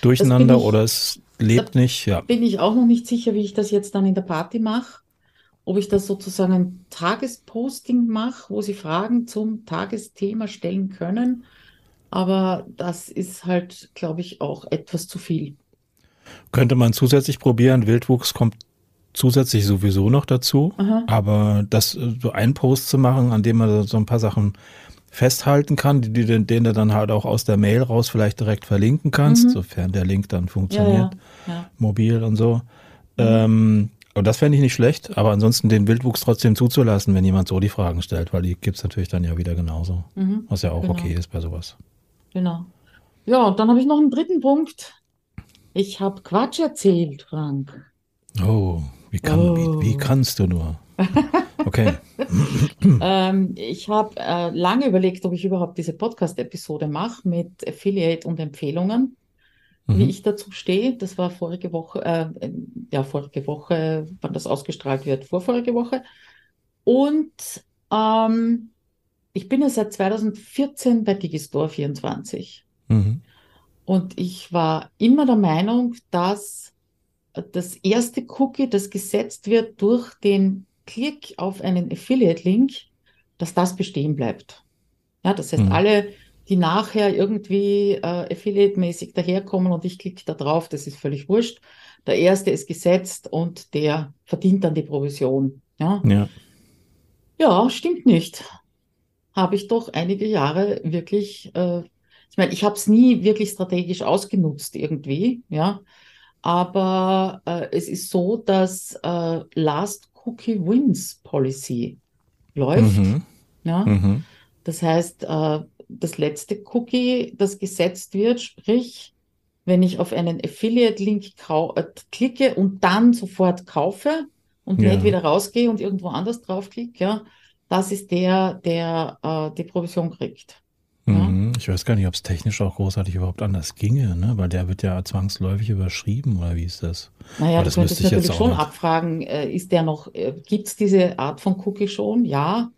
durcheinander ich, oder es lebt nicht. Ja. Bin ich auch noch nicht sicher, wie ich das jetzt dann in der Party mache. Ob ich das sozusagen ein Tagesposting mache, wo sie Fragen zum Tagesthema stellen können aber das ist halt, glaube ich, auch etwas zu viel. Könnte man zusätzlich probieren. Wildwuchs kommt zusätzlich sowieso noch dazu. Aha. Aber das so ein Post zu machen, an dem man so ein paar Sachen festhalten kann, die, die, den du dann halt auch aus der Mail raus vielleicht direkt verlinken kannst, mhm. sofern der Link dann funktioniert, ja, ja. mobil und so. Mhm. Ähm, und das fände ich nicht schlecht, aber ansonsten den Wildwuchs trotzdem zuzulassen, wenn jemand so die Fragen stellt, weil die gibt es natürlich dann ja wieder genauso. Mhm. Was ja auch genau. okay ist bei sowas. Genau. Ja, und dann habe ich noch einen dritten Punkt. Ich habe Quatsch erzählt, Frank. Oh, wie, kann, oh. Wie, wie kannst du nur? [LAUGHS] Okay. ähm, ich habe äh, lange überlegt, ob ich überhaupt diese Podcast-Episode mache mit Affiliate und Empfehlungen, mhm. wie ich dazu stehe. Das war vorige Woche, äh, ja, vorige Woche, wann das ausgestrahlt wird, vorvorige Woche. Und ähm, ich bin ja seit 2014 bei Digistore 24. Mhm. Und ich war immer der Meinung, dass das erste Cookie, das gesetzt wird durch den Klick auf einen Affiliate-Link, dass das bestehen bleibt. Ja, das heißt, mhm. alle, die nachher irgendwie äh, Affiliate-mäßig daherkommen und ich klicke da drauf, das ist völlig wurscht. Der erste ist gesetzt und der verdient dann die Provision. Ja, ja. ja stimmt nicht habe ich doch einige Jahre wirklich, äh, ich meine, ich habe es nie wirklich strategisch ausgenutzt irgendwie, ja. Aber äh, es ist so, dass äh, Last Cookie Wins Policy läuft. Mhm. Ja? Mhm. Das heißt, äh, das letzte Cookie, das gesetzt wird, sprich, wenn ich auf einen Affiliate-Link äh, klicke und dann sofort kaufe und ja. nicht wieder rausgehe und irgendwo anders draufklicke, ja, das ist der, der äh, die Provision kriegt. Mhm. Ich weiß gar nicht, ob es technisch auch großartig überhaupt anders ginge, ne? weil der wird ja zwangsläufig überschrieben oder wie ist das? Naja, Aber das du könntest natürlich schon abfragen, äh, ist der noch, äh, gibt es diese Art von Cookie schon? Ja,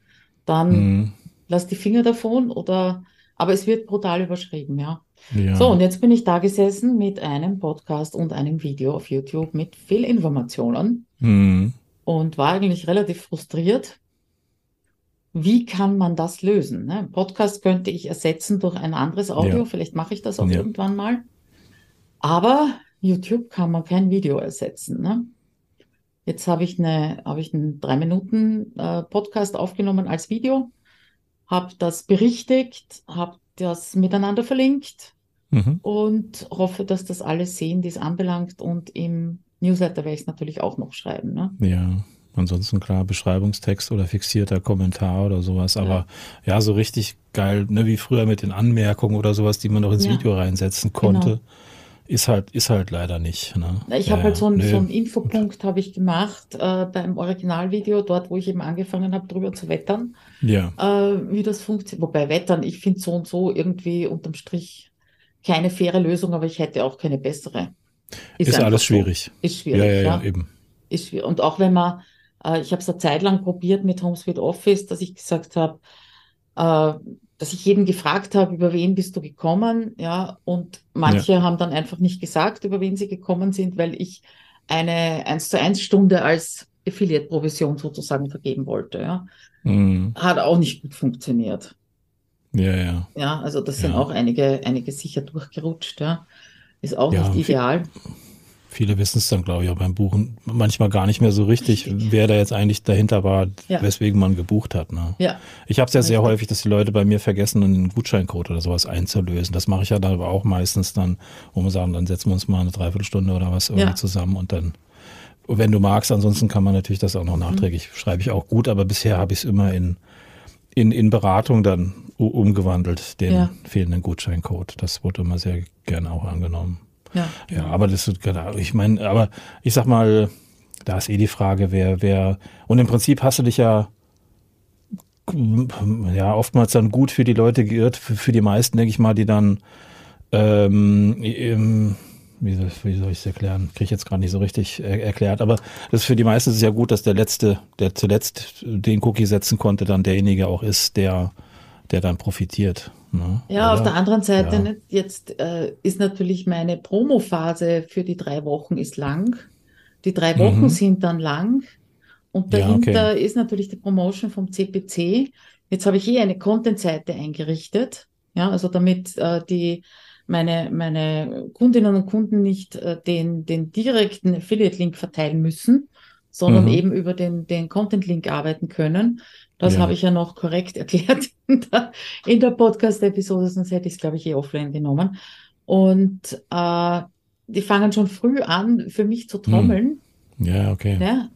dann mhm. lass die Finger davon oder, aber es wird brutal überschrieben, ja. ja. So, und jetzt bin ich da gesessen mit einem Podcast und einem Video auf YouTube mit viel Informationen mhm. und war eigentlich relativ frustriert, wie kann man das lösen? Ne? Podcast könnte ich ersetzen durch ein anderes Audio, ja. vielleicht mache ich das auch ja. irgendwann mal. Aber YouTube kann man kein Video ersetzen. Ne? Jetzt habe ich, eine, habe ich einen drei Minuten äh, Podcast aufgenommen als Video, habe das berichtigt, habe das miteinander verlinkt mhm. und hoffe, dass das alles sehen, die es anbelangt. Und im Newsletter werde ich es natürlich auch noch schreiben. Ne? Ja. Ansonsten klar, Beschreibungstext oder fixierter Kommentar oder sowas. Aber ja, ja so richtig geil, ne, wie früher mit den Anmerkungen oder sowas, die man noch ins ja. Video reinsetzen konnte. Genau. ist halt, ist halt leider nicht. Ne? Ich habe halt so einen, so einen Infopunkt habe ich gemacht äh, beim Originalvideo, dort, wo ich eben angefangen habe, drüber zu wettern. Ja. Äh, wie das funktioniert. Wobei Wettern, ich finde so und so irgendwie unterm Strich keine faire Lösung, aber ich hätte auch keine bessere. Ist, ist alles schwierig. So. Ist schwierig. Ja, ja, ja, eben. Ist schwierig. Und auch wenn man, äh, ich habe es eine Zeit lang probiert mit HomeSuite Office, dass ich gesagt habe, äh, dass ich jeden gefragt habe, über wen bist du gekommen, ja, und manche ja. haben dann einfach nicht gesagt, über wen sie gekommen sind, weil ich eine 1 zu 1 Stunde als Affiliate-Provision sozusagen vergeben wollte, ja. Mhm. Hat auch nicht gut funktioniert. Ja, ja. Ja, also das sind auch einige, einige sicher durchgerutscht, ja. Ist auch ja, nicht ideal. Viele wissen es dann, glaube ich, auch beim Buchen manchmal gar nicht mehr so richtig, richtig. wer da jetzt eigentlich dahinter war, ja. weswegen man gebucht hat. Ne? Ja. Ich habe es ja sehr häufig, dass die Leute bei mir vergessen, einen Gutscheincode oder sowas einzulösen. Das mache ich ja dann aber auch meistens dann, wo wir sagen, dann setzen wir uns mal eine Dreiviertelstunde oder was irgendwie ja. zusammen und dann, wenn du magst, ansonsten kann man natürlich das auch noch mhm. nachträglich, mhm. schreibe ich auch gut, aber bisher habe ich es immer in, in, in Beratung dann umgewandelt, den ja. fehlenden Gutscheincode. Das wurde immer sehr gerne auch angenommen. Ja, ja aber das ist genau, ich meine, aber ich sag mal, da ist eh die Frage, wer, wer, und im Prinzip hast du dich ja, ja, oftmals dann gut für die Leute geirrt, für, für die meisten, denke ich mal, die dann, ähm, wie soll, wie soll ich es erklären? Kriege ich jetzt gerade nicht so richtig er erklärt. Aber das ist für die meisten ist es ja gut, dass der Letzte, der zuletzt den Cookie setzen konnte, dann derjenige auch ist, der, der dann profitiert. Ne? Ja, Oder? auf der anderen Seite, ja. jetzt äh, ist natürlich meine Promophase für die drei Wochen ist lang. Die drei Wochen mhm. sind dann lang. Und dahinter ja, okay. ist natürlich die Promotion vom CPC. Jetzt habe ich hier eine Content-Seite eingerichtet. Ja, also damit äh, die meine, meine Kundinnen und Kunden nicht äh, den, den direkten Affiliate-Link verteilen müssen, sondern mhm. eben über den, den Content-Link arbeiten können. Das ja. habe ich ja noch korrekt [LAUGHS] erklärt in der, in der Podcast-Episode, sonst hätte ich es, glaube ich, eh offline genommen. Und äh, die fangen schon früh an, für mich zu trommeln. Hm. Ja, okay. Ja?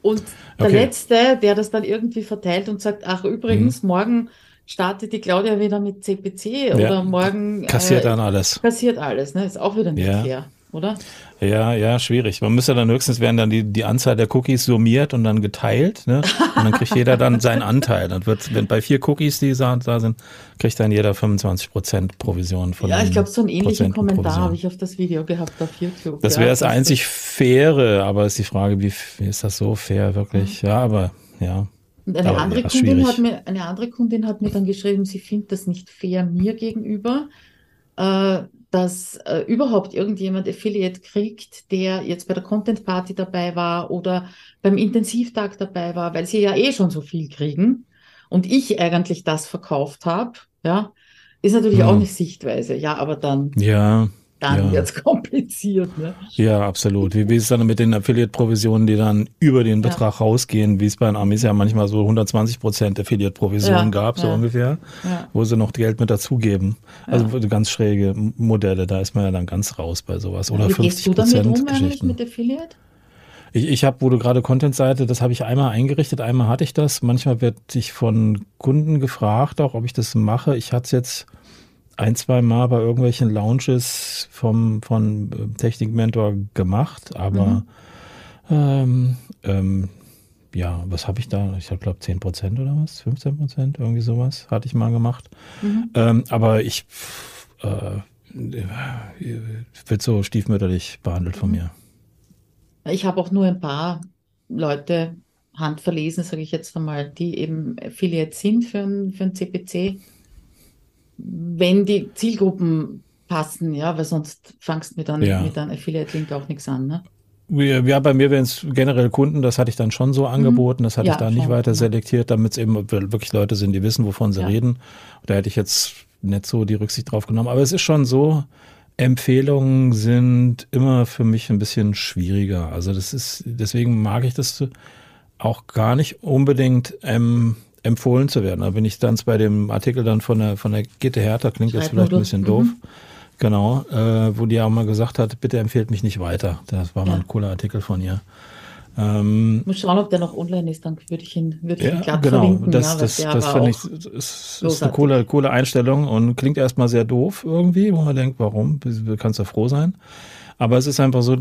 Und der okay. Letzte, der das dann irgendwie verteilt und sagt, ach übrigens, mhm. morgen startet die Claudia wieder mit CPC oder ja. morgen. Kassiert äh, dann alles. Kassiert alles, ne? Ist auch wieder nicht ja. fair oder? Ja, ja, schwierig. Man müsste dann höchstens werden dann die, die Anzahl der Cookies summiert und dann geteilt, ne? Und dann kriegt jeder dann seinen Anteil. Dann wird, wenn bei vier Cookies, die da sind, kriegt dann jeder 25 Prozent Provision von Ja, ich glaube, so einen ähnlichen Kommentar habe ich auf das Video gehabt auf YouTube. Das wäre ja, das einzig faire, aber ist die Frage, wie, wie ist das so fair wirklich? Ja, aber ja. Und eine, aber, andere ja, Kundin hat mir, eine andere Kundin hat mir dann geschrieben, sie findet das nicht fair mir gegenüber, äh, dass äh, überhaupt irgendjemand Affiliate kriegt, der jetzt bei der Content Party dabei war oder beim Intensivtag dabei war, weil sie ja eh schon so viel kriegen und ich eigentlich das verkauft habe, ja, ist natürlich hm. auch eine Sichtweise. Ja, aber dann. Ja dann ja. wird es [LAUGHS] kompliziert. Ne? Ja, absolut. Wie, wie ist es dann mit den Affiliate-Provisionen, die dann über den Betrag ja. rausgehen, wie es bei den Amis ja manchmal so 120 Prozent Affiliate-Provisionen ja, gab, so ungefähr, wo sie noch Geld mit dazugeben. Also ganz schräge Modelle, da ist man ja dann ganz raus bei sowas. Oder wie 50 Prozent um, Geschichten. mit Affiliate? Ich, ich habe, wo du gerade Content-Seite, das habe ich einmal eingerichtet, einmal hatte ich das. Manchmal wird ich von Kunden gefragt, auch ob ich das mache. Ich hatte es jetzt ein, zwei Mal bei irgendwelchen Lounges vom, von äh, Technikmentor gemacht, aber mhm. ähm, ähm, ja, was habe ich da? Ich glaube 10 Prozent oder was? 15 Prozent? Irgendwie sowas hatte ich mal gemacht. Mhm. Ähm, aber ich äh, wird so stiefmütterlich behandelt von mhm. mir. Ich habe auch nur ein paar Leute handverlesen, sage ich jetzt einmal, die eben Affiliate sind für ein, für ein CPC wenn die Zielgruppen passen, ja, weil sonst fangst du mit einem, ja. mit einem Affiliate-Link auch nichts an, ne? Ja, bei mir wären es generell Kunden, das hatte ich dann schon so mhm. angeboten, das hatte ja, ich da nicht weiter genau. selektiert, damit es eben wirklich Leute sind, die wissen, wovon sie ja. reden. Da hätte ich jetzt nicht so die Rücksicht drauf genommen. Aber es ist schon so, Empfehlungen sind immer für mich ein bisschen schwieriger. Also das ist, deswegen mag ich das auch gar nicht unbedingt ähm, empfohlen zu werden. Aber wenn ich dann bei dem Artikel dann von der, von der Gitte Hertha, klingt das vielleicht ein bisschen mhm. doof, genau, äh, wo die auch mal gesagt hat, bitte empfehlt mich nicht weiter. Das war mal ja. ein cooler Artikel von ihr. Ähm, muss schauen, ob der noch online ist, dann würde ich ihn, würde ich ihn genau, verlinken. Das, ja, das, das finde ich, ist, ist eine coole, coole Einstellung und klingt erstmal sehr doof irgendwie, wo man denkt, warum? Du kannst ja froh sein. Aber es ist einfach so,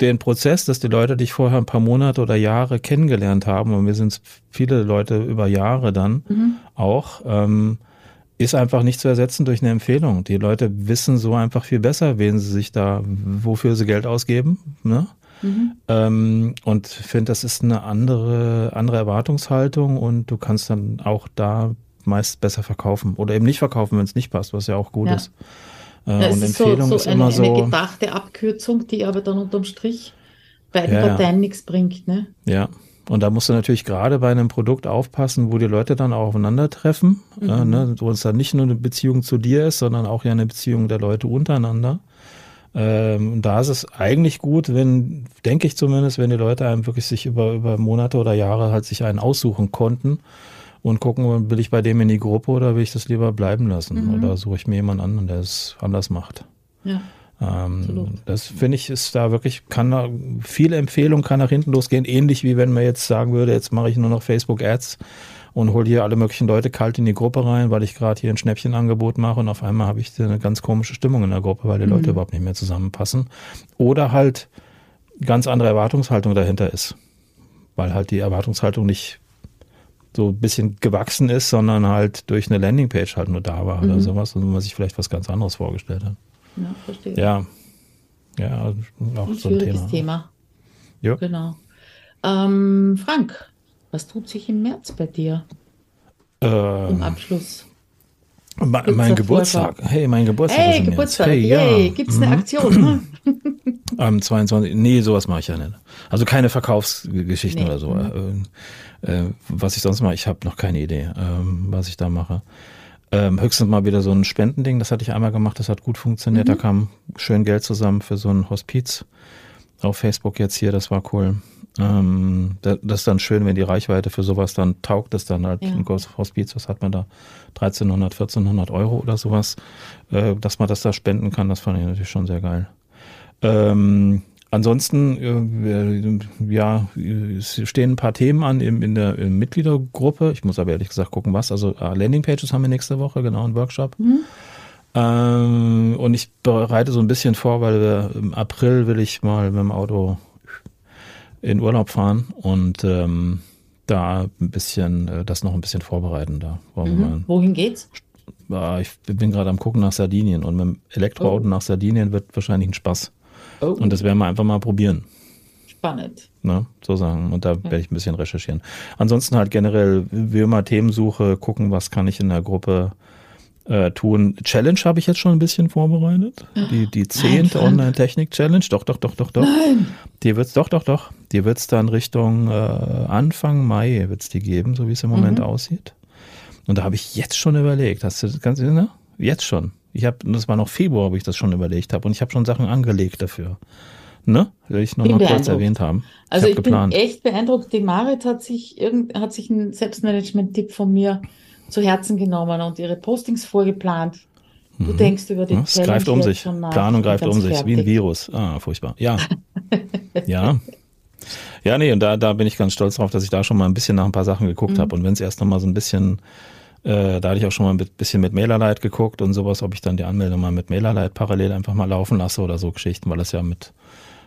den Prozess, dass die Leute dich vorher ein paar Monate oder Jahre kennengelernt haben, und wir sind viele Leute über Jahre dann mhm. auch, ähm, ist einfach nicht zu ersetzen durch eine Empfehlung. Die Leute wissen so einfach viel besser, wen sie sich da, wofür sie Geld ausgeben. Ne? Mhm. Ähm, und finde, das ist eine andere, andere Erwartungshaltung und du kannst dann auch da meist besser verkaufen oder eben nicht verkaufen, wenn es nicht passt, was ja auch gut ja. ist. Äh, ja, und Empfehlung ist, so, so ist eine, so. Eine gedachte Abkürzung, die aber dann unterm Strich beiden ja, Parteien nichts bringt, ne? Ja. Und da musst du natürlich gerade bei einem Produkt aufpassen, wo die Leute dann auch aufeinandertreffen, mhm. äh, ne, wo es dann nicht nur eine Beziehung zu dir ist, sondern auch ja eine Beziehung der Leute untereinander. Ähm, da ist es eigentlich gut, wenn, denke ich zumindest, wenn die Leute einem wirklich sich über, über Monate oder Jahre halt sich einen aussuchen konnten und gucken, will ich bei dem in die Gruppe oder will ich das lieber bleiben lassen? Mhm. Oder suche ich mir jemand anderen, der es anders macht? Ja. Ähm, das finde ich ist da wirklich, kann da, viele Empfehlungen kann nach hinten losgehen, ähnlich wie wenn man jetzt sagen würde, jetzt mache ich nur noch Facebook Ads und hole hier alle möglichen Leute kalt in die Gruppe rein, weil ich gerade hier ein Schnäppchenangebot mache und auf einmal habe ich eine ganz komische Stimmung in der Gruppe, weil die mhm. Leute überhaupt nicht mehr zusammenpassen. Oder halt ganz andere Erwartungshaltung dahinter ist, weil halt die Erwartungshaltung nicht so ein bisschen gewachsen ist, sondern halt durch eine Landingpage halt nur da war mhm. oder sowas und man sich vielleicht was ganz anderes vorgestellt hat. Ja, verstehe. Ja, ja auch ein so ein Thema. Thema. Ja. Genau. Ähm, Frank, was tut sich im März bei dir? Ähm, Im Abschluss. Mein, mein Geburtstag. Hey, mein Geburtstag. Hey, Geburtstag. Hey, Yay. Ja. Gibt es eine mhm. Aktion? [CLEARS THROAT] Am 22. Nee, sowas mache ich ja nicht. Also keine Verkaufsgeschichten nee. oder so. Mhm. Äh, äh, was ich sonst mache, ich habe noch keine Idee, äh, was ich da mache. Ähm, höchstens mal wieder so ein Spendending, das hatte ich einmal gemacht, das hat gut funktioniert. Mhm. Da kam schön Geld zusammen für so ein Hospiz auf Facebook jetzt hier, das war cool. Ähm, das ist dann schön, wenn die Reichweite für sowas dann taugt, das dann halt ja. ein Hospiz, was hat man da, 1300, 1400 Euro oder sowas, äh, dass man das da spenden kann, das fand ich natürlich schon sehr geil. Ähm, Ansonsten, äh, ja, es stehen ein paar Themen an in, in der in Mitgliedergruppe. Ich muss aber ehrlich gesagt gucken, was. Also äh, Landingpages haben wir nächste Woche, genau, einen Workshop. Mhm. Ähm, und ich bereite so ein bisschen vor, weil wir, im April will ich mal mit dem Auto in Urlaub fahren und ähm, da ein bisschen, äh, das noch ein bisschen vorbereiten. Da mhm. Wohin geht's? Ich bin gerade am gucken nach Sardinien und mit dem Elektroauto oh. nach Sardinien wird wahrscheinlich ein Spaß. Oh. Und das werden wir einfach mal probieren. Spannend. Ne, so sagen. Und da ja. werde ich ein bisschen recherchieren. Ansonsten halt generell, wie immer Themensuche, gucken, was kann ich in der Gruppe äh, tun. Challenge habe ich jetzt schon ein bisschen vorbereitet. Die, die zehnte Online-Technik-Challenge. Doch, doch, doch, doch, doch. Nein. Die wird's, doch, doch, doch. Die wird es dann Richtung äh, Anfang Mai wird's die geben, so wie es im Moment mhm. aussieht. Und da habe ich jetzt schon überlegt, hast du das Ganze, ne? Jetzt schon. Ich habe, das war noch Februar, wo ich das schon überlegt habe und ich habe schon Sachen angelegt dafür. Ne? Will ich nur bin noch kurz erwähnt haben. Ich also ich geplant. bin echt beeindruckt. Die Marit hat sich irgend, hat sich einen Selbstmanagement-Tipp von mir zu Herzen genommen und ihre Postings vorgeplant. Du mhm. denkst über den Es greift um sich. Planung greift um sich, fertig. wie ein Virus. Ah, furchtbar. Ja. [LAUGHS] ja. Ja, nee, und da, da bin ich ganz stolz drauf, dass ich da schon mal ein bisschen nach ein paar Sachen geguckt mhm. habe. Und wenn es erst noch mal so ein bisschen äh, da hatte ich auch schon mal ein bisschen mit MailerLite geguckt und sowas, ob ich dann die Anmeldung mal mit MailerLite parallel einfach mal laufen lasse oder so Geschichten, weil das ja mit,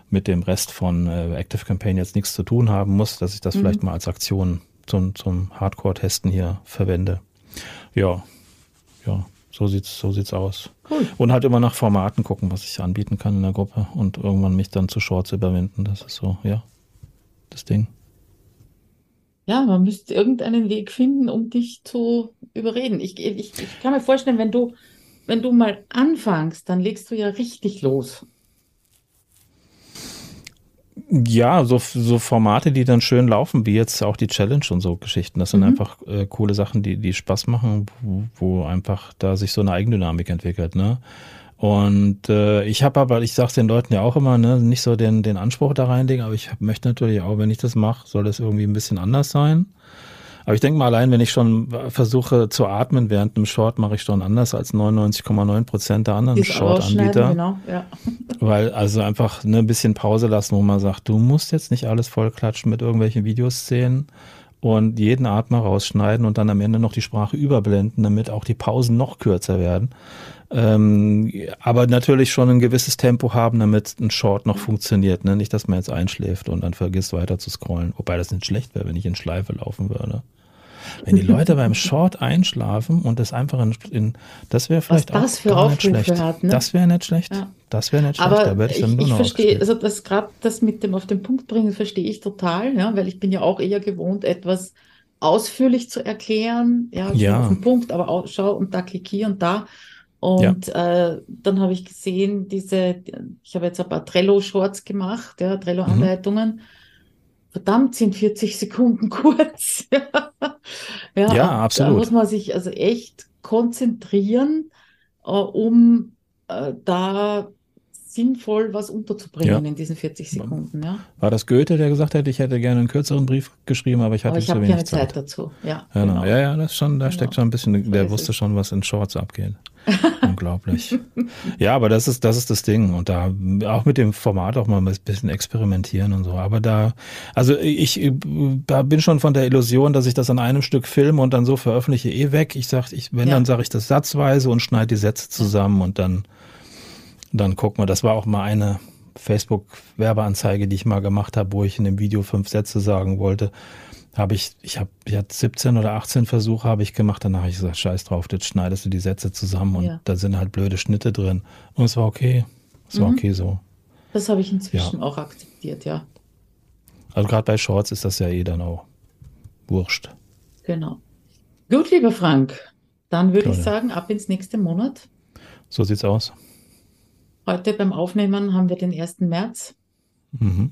mit dem Rest von äh, Active Campaign jetzt nichts zu tun haben muss, dass ich das mhm. vielleicht mal als Aktion zum, zum Hardcore-Testen hier verwende. Ja, ja, so sieht's, so sieht's aus. Cool. Und halt immer nach Formaten gucken, was ich anbieten kann in der Gruppe und irgendwann mich dann zu Shorts überwinden. Das ist so, ja, das Ding ja, man müsste irgendeinen Weg finden, um dich zu überreden. Ich, ich, ich kann mir vorstellen, wenn du, wenn du mal anfängst, dann legst du ja richtig los. Ja, so, so Formate, die dann schön laufen, wie jetzt auch die Challenge und so Geschichten. Das sind mhm. einfach äh, coole Sachen, die, die Spaß machen, wo, wo einfach da sich so eine Eigendynamik entwickelt. Ne? Und äh, ich habe aber, ich sage den Leuten ja auch immer, ne, nicht so den, den Anspruch da reinlegen, aber ich möchte natürlich auch, wenn ich das mache, soll das irgendwie ein bisschen anders sein. Aber ich denke mal, allein wenn ich schon versuche zu atmen während einem Short, mache ich schon anders als 99,9 Prozent der anderen Short-Anbieter. Genau, ja. [LAUGHS] Weil also einfach ne, ein bisschen Pause lassen, wo man sagt, du musst jetzt nicht alles vollklatschen mit irgendwelchen Videoszenen und jeden Atmer rausschneiden und dann am Ende noch die Sprache überblenden, damit auch die Pausen noch kürzer werden. Ähm, aber natürlich schon ein gewisses Tempo haben, damit ein Short noch funktioniert. Ne? Nicht, dass man jetzt einschläft und dann vergisst weiter zu scrollen. Wobei das nicht schlecht wäre, wenn ich in Schleife laufen würde. Wenn die Leute beim [LAUGHS] Short einschlafen und das einfach in, in das wäre vielleicht Was das für auch nicht schlecht. Hat, ne? Das wäre nicht schlecht. Ja. Das wäre nicht schlecht. Aber da ich dann nur ich noch verstehe, also das gerade das mit dem auf den Punkt bringen, verstehe ich total, ja, weil ich bin ja auch eher gewohnt, etwas ausführlich zu erklären, ja, ja. auf den Punkt, aber auch, schau und da klick hier und da. Und ja. äh, dann habe ich gesehen, diese, ich habe jetzt ein paar Trello-Shorts gemacht, ja, Trello-Anleitungen. Mhm. Verdammt, sind 40 Sekunden [LAUGHS] kurz. ja, ja absolut. Da muss man sich also echt konzentrieren, äh, um äh, da sinnvoll was unterzubringen ja. in diesen 40 Sekunden. Ja. War das Goethe, der gesagt hat, ich hätte gerne einen kürzeren Brief geschrieben, aber ich hatte aber ich zu wenig keine Zeit. Zeit dazu. Ja, genau. genau. ja, ja, das schon, da genau. steckt schon ein bisschen, der wusste schon, was in Shorts abgeht. [LAUGHS] Unglaublich. Ja, aber das ist, das ist das Ding. Und da auch mit dem Format auch mal ein bisschen experimentieren und so. Aber da, also ich, da bin schon von der Illusion, dass ich das an einem Stück filme und dann so veröffentliche, eh weg. Ich sag, ich, wenn, ja. dann sage ich das satzweise und schneide die Sätze zusammen und dann dann gucken wir, das war auch mal eine Facebook-Werbeanzeige, die ich mal gemacht habe, wo ich in dem Video fünf Sätze sagen wollte. Habe ich, ich habe ich hatte 17 oder 18 Versuche habe ich gemacht, danach habe ich gesagt, scheiß drauf, jetzt schneidest du die Sätze zusammen und ja. da sind halt blöde Schnitte drin. Und es war okay. Es war mhm. okay so. Das habe ich inzwischen ja. auch akzeptiert, ja. Also gerade bei Shorts ist das ja eh dann auch wurscht. Genau. Gut, lieber Frank, dann würde ich sagen, ab ins nächste Monat. So sieht's aus. Heute beim Aufnehmen haben wir den 1. März. Mhm.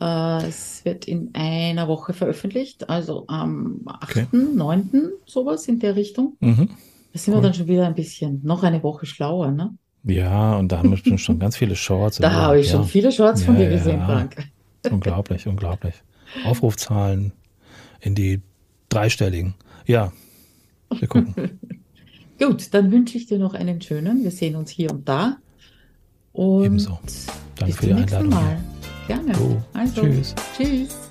Äh, es wird in einer Woche veröffentlicht, also am 8., okay. 9., sowas in der Richtung. Mhm. Da sind cool. wir dann schon wieder ein bisschen, noch eine Woche schlauer, ne? Ja, und da haben wir schon ganz viele Shorts. Da habe ich ja. schon viele Shorts von ja, dir gesehen, ja. Frank. Unglaublich, unglaublich. Aufrufzahlen in die dreistelligen. Ja, wir gucken. [LAUGHS] Gut, dann wünsche ich dir noch einen schönen. Wir sehen uns hier und da. Und Ebenso. Danke für die Einladung. Mal. Gerne. So, also, tschüss. Tschüss.